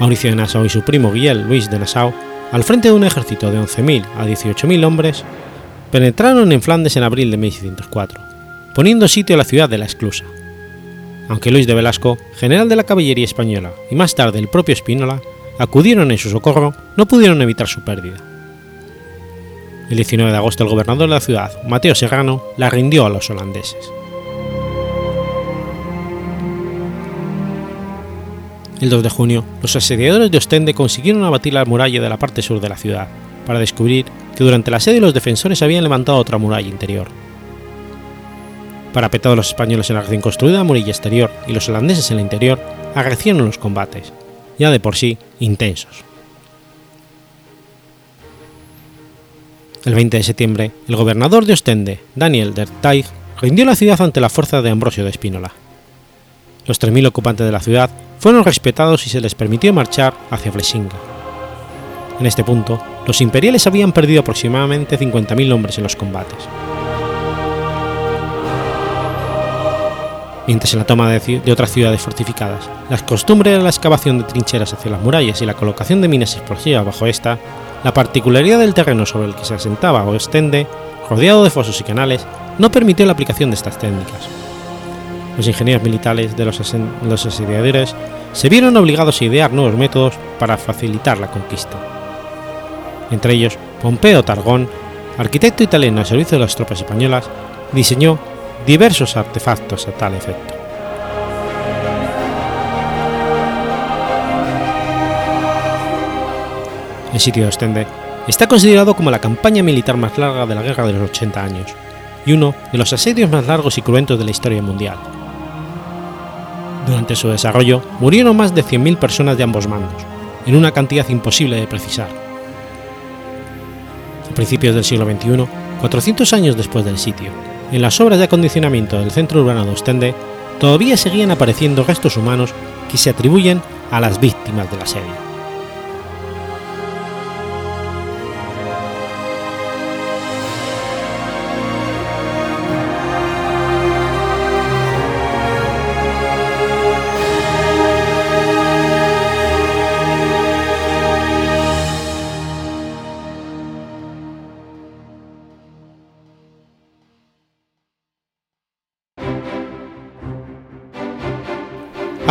Mauricio de Nassau y su primo Guillel Luis de Nassau, al frente de un ejército de 11.000 a 18.000 hombres, penetraron en Flandes en abril de 1604, poniendo sitio a la ciudad de la Esclusa. Aunque Luis de Velasco, general de la caballería española, y más tarde el propio Espínola, acudieron en su socorro, no pudieron evitar su pérdida. El 19 de agosto el gobernador de la ciudad, Mateo Serrano, la rindió a los holandeses. El 2 de junio, los asediadores de Ostende consiguieron abatir la muralla de la parte sur de la ciudad, para descubrir que durante el asedio los defensores habían levantado otra muralla interior. Parapetados los españoles en la recién construida muralla exterior y los holandeses en la interior, agrecieron los combates, ya de por sí intensos. El 20 de septiembre, el gobernador de Ostende, Daniel der Teig, rindió la ciudad ante la fuerza de Ambrosio de Espínola. Los 3.000 ocupantes de la ciudad fueron respetados y se les permitió marchar hacia Flesinga. En este punto, los imperiales habían perdido aproximadamente 50.000 hombres en los combates. Mientras en la toma de, otras ciudades fortificadas, las costumbres de la excavación de trincheras hacia las murallas y la colocación de minas explosivas bajo esta, la particularidad del terreno sobre el que se asentaba o extende, rodeado de fosos y canales, no permitió la aplicación de estas técnicas los ingenieros militares de los, asediadores se vieron obligados a idear nuevos métodos para facilitar la conquista. Entre ellos, Pompeo Targón, arquitecto italiano al servicio de las tropas españolas, diseñó diversos artefactos a tal efecto. El sitio de Ostende está considerado como la campaña militar más larga de la Guerra de los 80 años y uno de los asedios más largos y cruentos de la historia mundial. Durante su desarrollo murieron más de 100.000 personas de ambos mandos, en una cantidad imposible de precisar. A principios del siglo XXI, 400 años después del sitio, en las obras de acondicionamiento del centro urbano de Ostende, todavía seguían apareciendo restos humanos que se atribuyen a las víctimas del asedio.